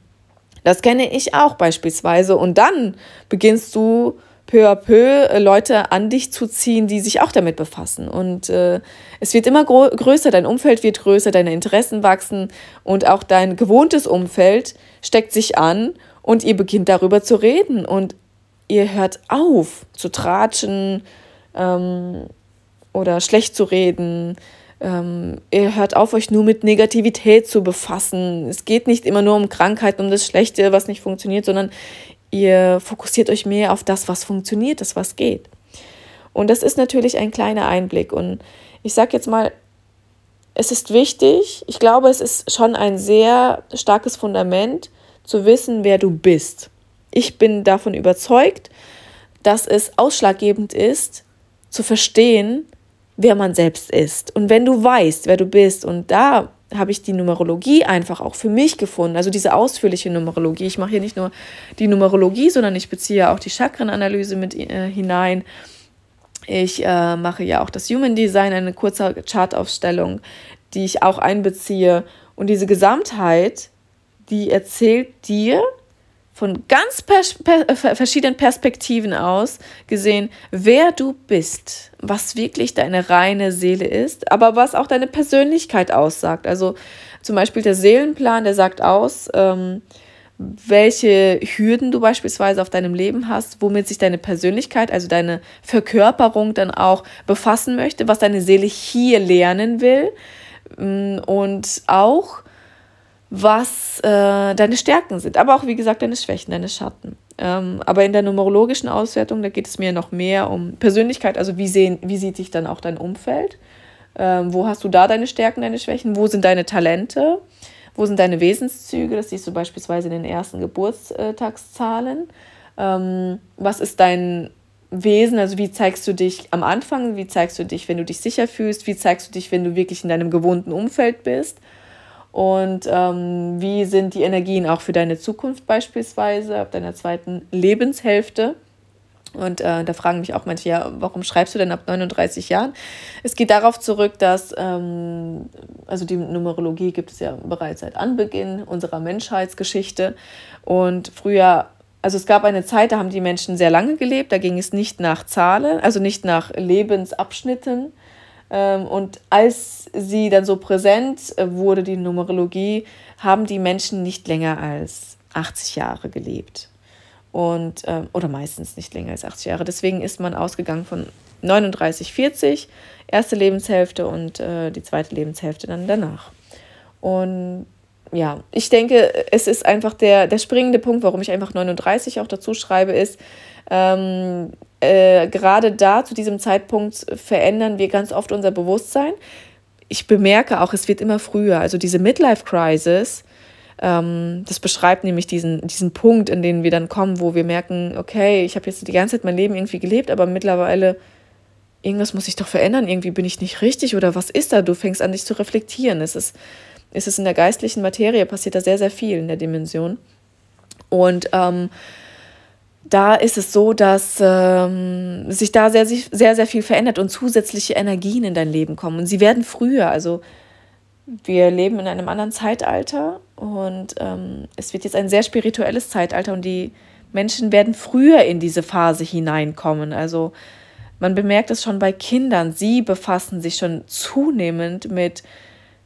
das kenne ich auch beispielsweise. Und dann beginnst du peu à peu äh, Leute an dich zu ziehen, die sich auch damit befassen. Und äh, es wird immer größer, dein Umfeld wird größer, deine Interessen wachsen und auch dein gewohntes Umfeld steckt sich an und ihr beginnt darüber zu reden und ihr hört auf zu tratschen ähm, oder schlecht zu reden. Ähm, ihr hört auf, euch nur mit Negativität zu befassen. Es geht nicht immer nur um Krankheiten, um das Schlechte, was nicht funktioniert, sondern ihr fokussiert euch mehr auf das, was funktioniert, das, was geht. Und das ist natürlich ein kleiner Einblick. Und ich sage jetzt mal, es ist wichtig, ich glaube, es ist schon ein sehr starkes Fundament zu wissen, wer du bist. Ich bin davon überzeugt, dass es ausschlaggebend ist, zu verstehen, wer man selbst ist. Und wenn du weißt, wer du bist, und da habe ich die Numerologie einfach auch für mich gefunden, also diese ausführliche Numerologie. Ich mache hier nicht nur die Numerologie, sondern ich beziehe auch die Chakrenanalyse mit äh, hinein. Ich äh, mache ja auch das Human Design, eine kurze Chartaufstellung, die ich auch einbeziehe. Und diese Gesamtheit, die erzählt dir, von ganz pers per verschiedenen Perspektiven aus gesehen, wer du bist, was wirklich deine reine Seele ist, aber was auch deine Persönlichkeit aussagt. Also zum Beispiel der Seelenplan, der sagt aus, ähm, welche Hürden du beispielsweise auf deinem Leben hast, womit sich deine Persönlichkeit, also deine Verkörperung dann auch befassen möchte, was deine Seele hier lernen will mm, und auch was äh, deine Stärken sind, aber auch, wie gesagt, deine Schwächen, deine Schatten. Ähm, aber in der numerologischen Auswertung, da geht es mir noch mehr um Persönlichkeit, also wie, sehen, wie sieht sich dann auch dein Umfeld? Ähm, wo hast du da deine Stärken, deine Schwächen? Wo sind deine Talente? Wo sind deine Wesenszüge? Das siehst du beispielsweise in den ersten Geburtstagszahlen. Ähm, was ist dein Wesen? Also wie zeigst du dich am Anfang? Wie zeigst du dich, wenn du dich sicher fühlst? Wie zeigst du dich, wenn du wirklich in deinem gewohnten Umfeld bist? Und ähm, wie sind die Energien auch für deine Zukunft beispielsweise, ab deiner zweiten Lebenshälfte? Und äh, da fragen mich auch manche, ja, warum schreibst du denn ab 39 Jahren? Es geht darauf zurück, dass, ähm, also die Numerologie gibt es ja bereits seit Anbeginn unserer Menschheitsgeschichte. Und früher, also es gab eine Zeit, da haben die Menschen sehr lange gelebt, da ging es nicht nach Zahlen, also nicht nach Lebensabschnitten, und als sie dann so präsent äh, wurde, die Numerologie, haben die Menschen nicht länger als 80 Jahre gelebt. Und, ähm, oder meistens nicht länger als 80 Jahre. Deswegen ist man ausgegangen von 39, 40, erste Lebenshälfte und äh, die zweite Lebenshälfte dann danach. Und ja, ich denke, es ist einfach der, der springende Punkt, warum ich einfach 39 auch dazu schreibe, ist, ähm, äh, gerade da zu diesem Zeitpunkt verändern wir ganz oft unser Bewusstsein. Ich bemerke auch, es wird immer früher. Also diese Midlife Crisis, ähm, das beschreibt nämlich diesen, diesen Punkt, in den wir dann kommen, wo wir merken, okay, ich habe jetzt die ganze Zeit mein Leben irgendwie gelebt, aber mittlerweile irgendwas muss sich doch verändern, irgendwie bin ich nicht richtig oder was ist da? Du fängst an, dich zu reflektieren. Es ist, es in der geistlichen Materie, passiert da sehr, sehr viel in der Dimension. Und ähm, da ist es so, dass ähm, sich da sehr, sehr, sehr viel verändert und zusätzliche Energien in dein Leben kommen. Und sie werden früher. Also wir leben in einem anderen Zeitalter und ähm, es wird jetzt ein sehr spirituelles Zeitalter und die Menschen werden früher in diese Phase hineinkommen. Also man bemerkt es schon bei Kindern. Sie befassen sich schon zunehmend mit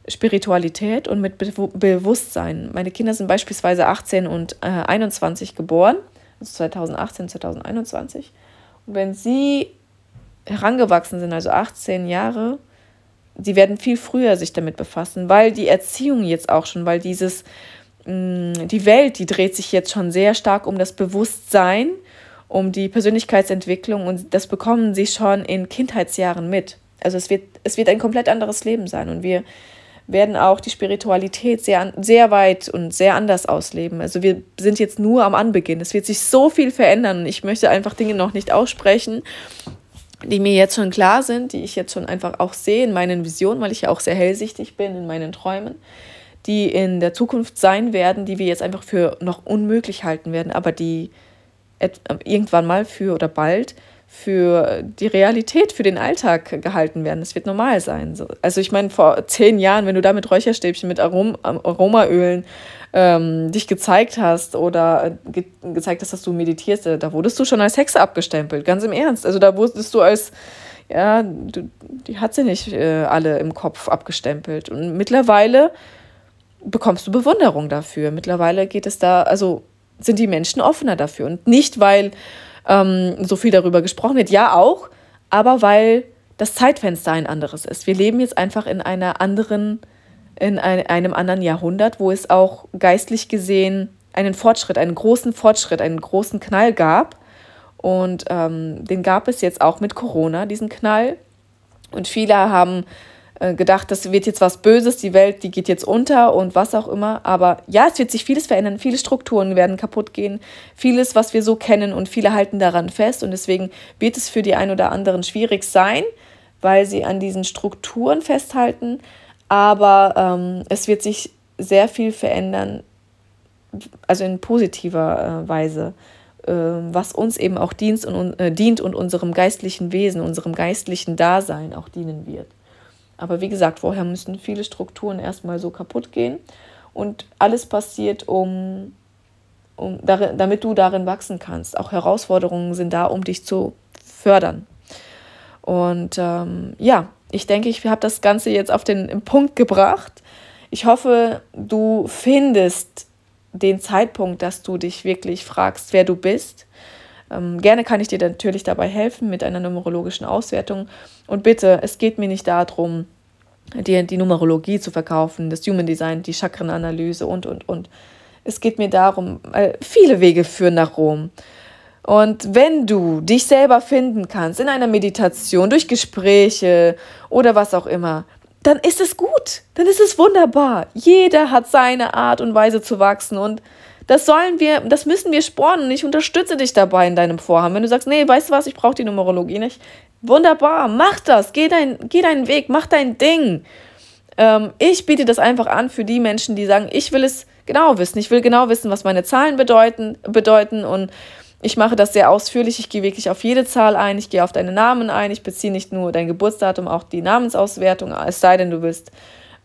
Spiritualität und mit Be Bewusstsein. Meine Kinder sind beispielsweise 18 und äh, 21 geboren also 2018, 2021. Und wenn sie herangewachsen sind, also 18 Jahre, die werden viel früher sich damit befassen, weil die Erziehung jetzt auch schon, weil dieses, mm, die Welt, die dreht sich jetzt schon sehr stark um das Bewusstsein, um die Persönlichkeitsentwicklung und das bekommen sie schon in Kindheitsjahren mit. Also es wird, es wird ein komplett anderes Leben sein und wir werden auch die Spiritualität sehr, sehr weit und sehr anders ausleben. Also wir sind jetzt nur am Anbeginn. Es wird sich so viel verändern ich möchte einfach Dinge noch nicht aussprechen, die mir jetzt schon klar sind, die ich jetzt schon einfach auch sehe in meinen Visionen, weil ich ja auch sehr hellsichtig bin in meinen Träumen, die in der Zukunft sein werden, die wir jetzt einfach für noch unmöglich halten werden, aber die irgendwann mal für oder bald für die Realität, für den Alltag gehalten werden. Es wird normal sein. Also ich meine, vor zehn Jahren, wenn du da mit Räucherstäbchen, mit Arom Aromaölen ähm, dich gezeigt hast oder ge gezeigt hast, dass du meditierst, da wurdest du schon als Hexe abgestempelt, ganz im Ernst. Also da wurdest du als, ja, du, die hat sie nicht äh, alle im Kopf abgestempelt. Und mittlerweile bekommst du Bewunderung dafür. Mittlerweile geht es da, also sind die Menschen offener dafür. Und nicht, weil ähm, so viel darüber gesprochen wird, ja auch, aber weil das Zeitfenster ein anderes ist. Wir leben jetzt einfach in einer anderen, in ein, einem anderen Jahrhundert, wo es auch geistlich gesehen einen Fortschritt, einen großen Fortschritt, einen großen Knall gab. Und ähm, den gab es jetzt auch mit Corona, diesen Knall. Und viele haben gedacht, das wird jetzt was Böses, die Welt, die geht jetzt unter und was auch immer. Aber ja, es wird sich vieles verändern, viele Strukturen werden kaputt gehen, vieles, was wir so kennen und viele halten daran fest. Und deswegen wird es für die einen oder anderen schwierig sein, weil sie an diesen Strukturen festhalten. Aber ähm, es wird sich sehr viel verändern, also in positiver äh, Weise äh, was uns eben auch dient und, äh, dient und unserem geistlichen Wesen, unserem geistlichen Dasein auch dienen wird. Aber wie gesagt, vorher müssen viele Strukturen erstmal so kaputt gehen und alles passiert, um, um darin, damit du darin wachsen kannst. Auch Herausforderungen sind da, um dich zu fördern. Und ähm, ja, ich denke, ich habe das Ganze jetzt auf den Punkt gebracht. Ich hoffe, du findest den Zeitpunkt, dass du dich wirklich fragst, wer du bist. Ähm, gerne kann ich dir natürlich dabei helfen mit einer numerologischen Auswertung. Und bitte, es geht mir nicht darum, dir die Numerologie zu verkaufen, das Human Design, die Chakrenanalyse und, und, und. Es geht mir darum, äh, viele Wege führen nach Rom. Und wenn du dich selber finden kannst in einer Meditation, durch Gespräche oder was auch immer, dann ist es gut, dann ist es wunderbar. Jeder hat seine Art und Weise zu wachsen und das sollen wir, das müssen wir spornen. Ich unterstütze dich dabei in deinem Vorhaben. Wenn du sagst, nee, weißt du was, ich brauche die Numerologie nicht, Wunderbar, mach das, geh, dein, geh deinen Weg, mach dein Ding. Ähm, ich biete das einfach an für die Menschen, die sagen, ich will es genau wissen, ich will genau wissen, was meine Zahlen bedeuten, bedeuten und ich mache das sehr ausführlich. Ich gehe wirklich auf jede Zahl ein, ich gehe auf deine Namen ein, ich beziehe nicht nur dein Geburtsdatum, auch die Namensauswertung, es sei denn, du willst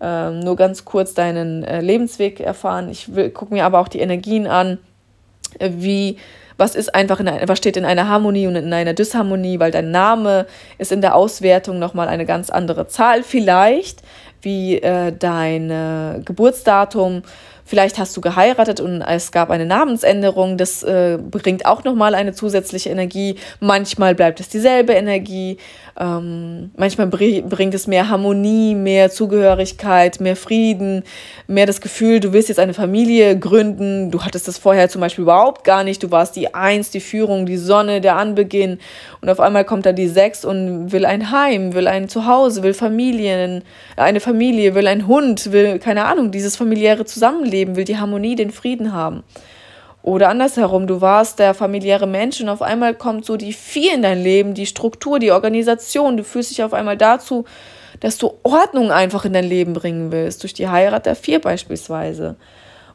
äh, nur ganz kurz deinen äh, Lebensweg erfahren. Ich gucke mir aber auch die Energien an, äh, wie was ist einfach in was steht in einer Harmonie und in einer Disharmonie, weil dein Name ist in der Auswertung nochmal eine ganz andere Zahl. Vielleicht, wie äh, dein Geburtsdatum Vielleicht hast du geheiratet und es gab eine Namensänderung. Das äh, bringt auch nochmal eine zusätzliche Energie. Manchmal bleibt es dieselbe Energie. Ähm, manchmal bringt es mehr Harmonie, mehr Zugehörigkeit, mehr Frieden, mehr das Gefühl, du willst jetzt eine Familie gründen. Du hattest das vorher zum Beispiel überhaupt gar nicht. Du warst die Eins, die Führung, die Sonne, der Anbeginn. Und auf einmal kommt da die Sechs und will ein Heim, will ein Zuhause, will Familien, eine Familie, will ein Hund, will, keine Ahnung, dieses familiäre Zusammenleben leben, will die Harmonie, den Frieden haben. Oder andersherum, du warst der familiäre Mensch und auf einmal kommt so die Vier in dein Leben, die Struktur, die Organisation. Du fühlst dich auf einmal dazu, dass du Ordnung einfach in dein Leben bringen willst, durch die Heirat der Vier beispielsweise.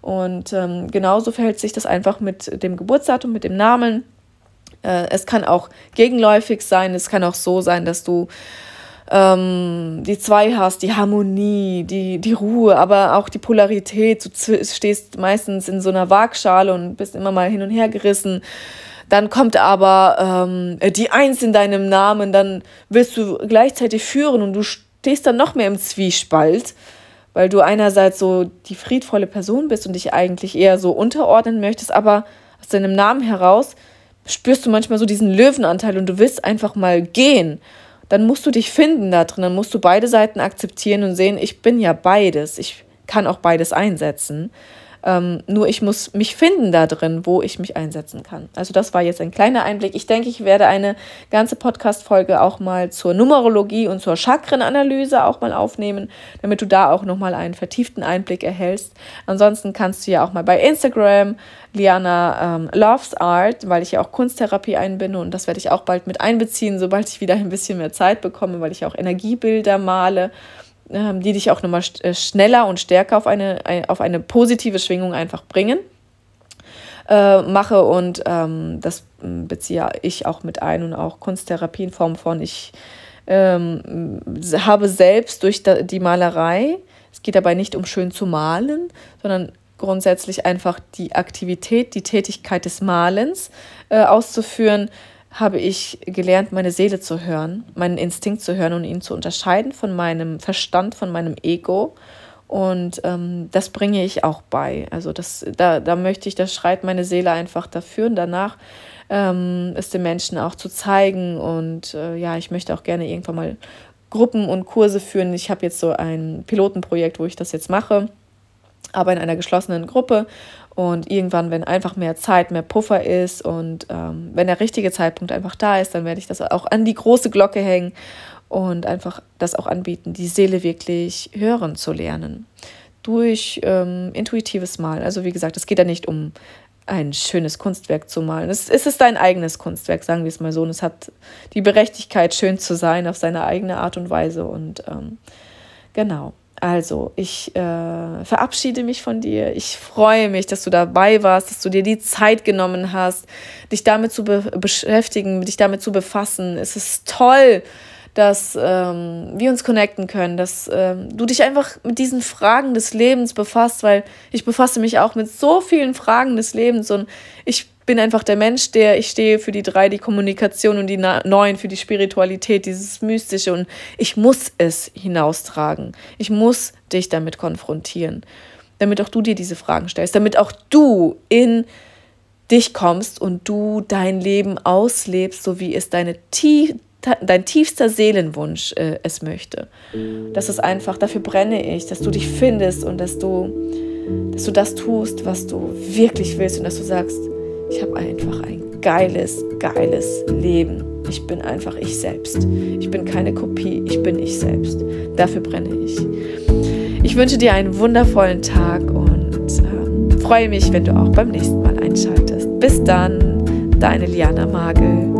Und ähm, genauso verhält sich das einfach mit dem Geburtsdatum, mit dem Namen. Äh, es kann auch gegenläufig sein, es kann auch so sein, dass du ähm, die zwei hast, die Harmonie, die, die Ruhe, aber auch die Polarität. Du stehst meistens in so einer Waagschale und bist immer mal hin und her gerissen. Dann kommt aber ähm, die Eins in deinem Namen, dann willst du gleichzeitig führen und du stehst dann noch mehr im Zwiespalt, weil du einerseits so die friedvolle Person bist und dich eigentlich eher so unterordnen möchtest, aber aus deinem Namen heraus spürst du manchmal so diesen Löwenanteil und du willst einfach mal gehen dann musst du dich finden da drin, dann musst du beide Seiten akzeptieren und sehen, ich bin ja beides, ich kann auch beides einsetzen. Ähm, nur ich muss mich finden da drin, wo ich mich einsetzen kann. Also das war jetzt ein kleiner Einblick. Ich denke, ich werde eine ganze Podcast-Folge auch mal zur Numerologie und zur Chakrenanalyse auch mal aufnehmen, damit du da auch nochmal einen vertieften Einblick erhältst. Ansonsten kannst du ja auch mal bei Instagram Liana ähm, Loves Art, weil ich ja auch Kunsttherapie einbinde und das werde ich auch bald mit einbeziehen, sobald ich wieder ein bisschen mehr Zeit bekomme, weil ich auch Energiebilder male die dich auch nochmal äh, schneller und stärker auf eine, auf eine positive Schwingung einfach bringen. äh, mache und ähm, das beziehe ich auch mit ein und auch Kunsttherapie in Form von, ich ähm, habe selbst durch die Malerei, es geht dabei nicht um schön zu malen, sondern grundsätzlich einfach die Aktivität, die Tätigkeit des Malens äh, auszuführen, habe ich gelernt, meine Seele zu hören, meinen Instinkt zu hören und ihn zu unterscheiden von meinem Verstand, von meinem Ego. Und ähm, das bringe ich auch bei. Also das, da, da möchte ich, das schreit meine Seele einfach dafür und danach ähm, es den Menschen auch zu zeigen. Und äh, ja, ich möchte auch gerne irgendwann mal Gruppen und Kurse führen. Ich habe jetzt so ein Pilotenprojekt, wo ich das jetzt mache, aber in einer geschlossenen Gruppe und irgendwann, wenn einfach mehr Zeit, mehr Puffer ist und ähm, wenn der richtige Zeitpunkt einfach da ist, dann werde ich das auch an die große Glocke hängen und einfach das auch anbieten, die Seele wirklich hören zu lernen. Durch ähm, intuitives Malen. Also wie gesagt, es geht ja nicht um ein schönes Kunstwerk zu malen. Es, es ist dein eigenes Kunstwerk, sagen wir es mal so. Und es hat die Berechtigkeit, schön zu sein auf seine eigene Art und Weise. Und ähm, genau. Also, ich äh, verabschiede mich von dir. Ich freue mich, dass du dabei warst, dass du dir die Zeit genommen hast, dich damit zu be beschäftigen, dich damit zu befassen. Es ist toll, dass ähm, wir uns connecten können, dass ähm, du dich einfach mit diesen Fragen des Lebens befasst, weil ich befasse mich auch mit so vielen Fragen des Lebens und ich bin einfach der Mensch, der ich stehe für die drei, die Kommunikation und die neun für die Spiritualität, dieses Mystische und ich muss es hinaustragen. Ich muss dich damit konfrontieren, damit auch du dir diese Fragen stellst, damit auch du in dich kommst und du dein Leben auslebst, so wie es deine tief, dein tiefster Seelenwunsch äh, es möchte. Das ist einfach, dafür brenne ich, dass du dich findest und dass du, dass du das tust, was du wirklich willst und dass du sagst, ich habe einfach ein geiles, geiles Leben. Ich bin einfach ich selbst. Ich bin keine Kopie, ich bin ich selbst. Dafür brenne ich. Ich wünsche dir einen wundervollen Tag und äh, freue mich, wenn du auch beim nächsten Mal einschaltest. Bis dann, deine Liana Magel.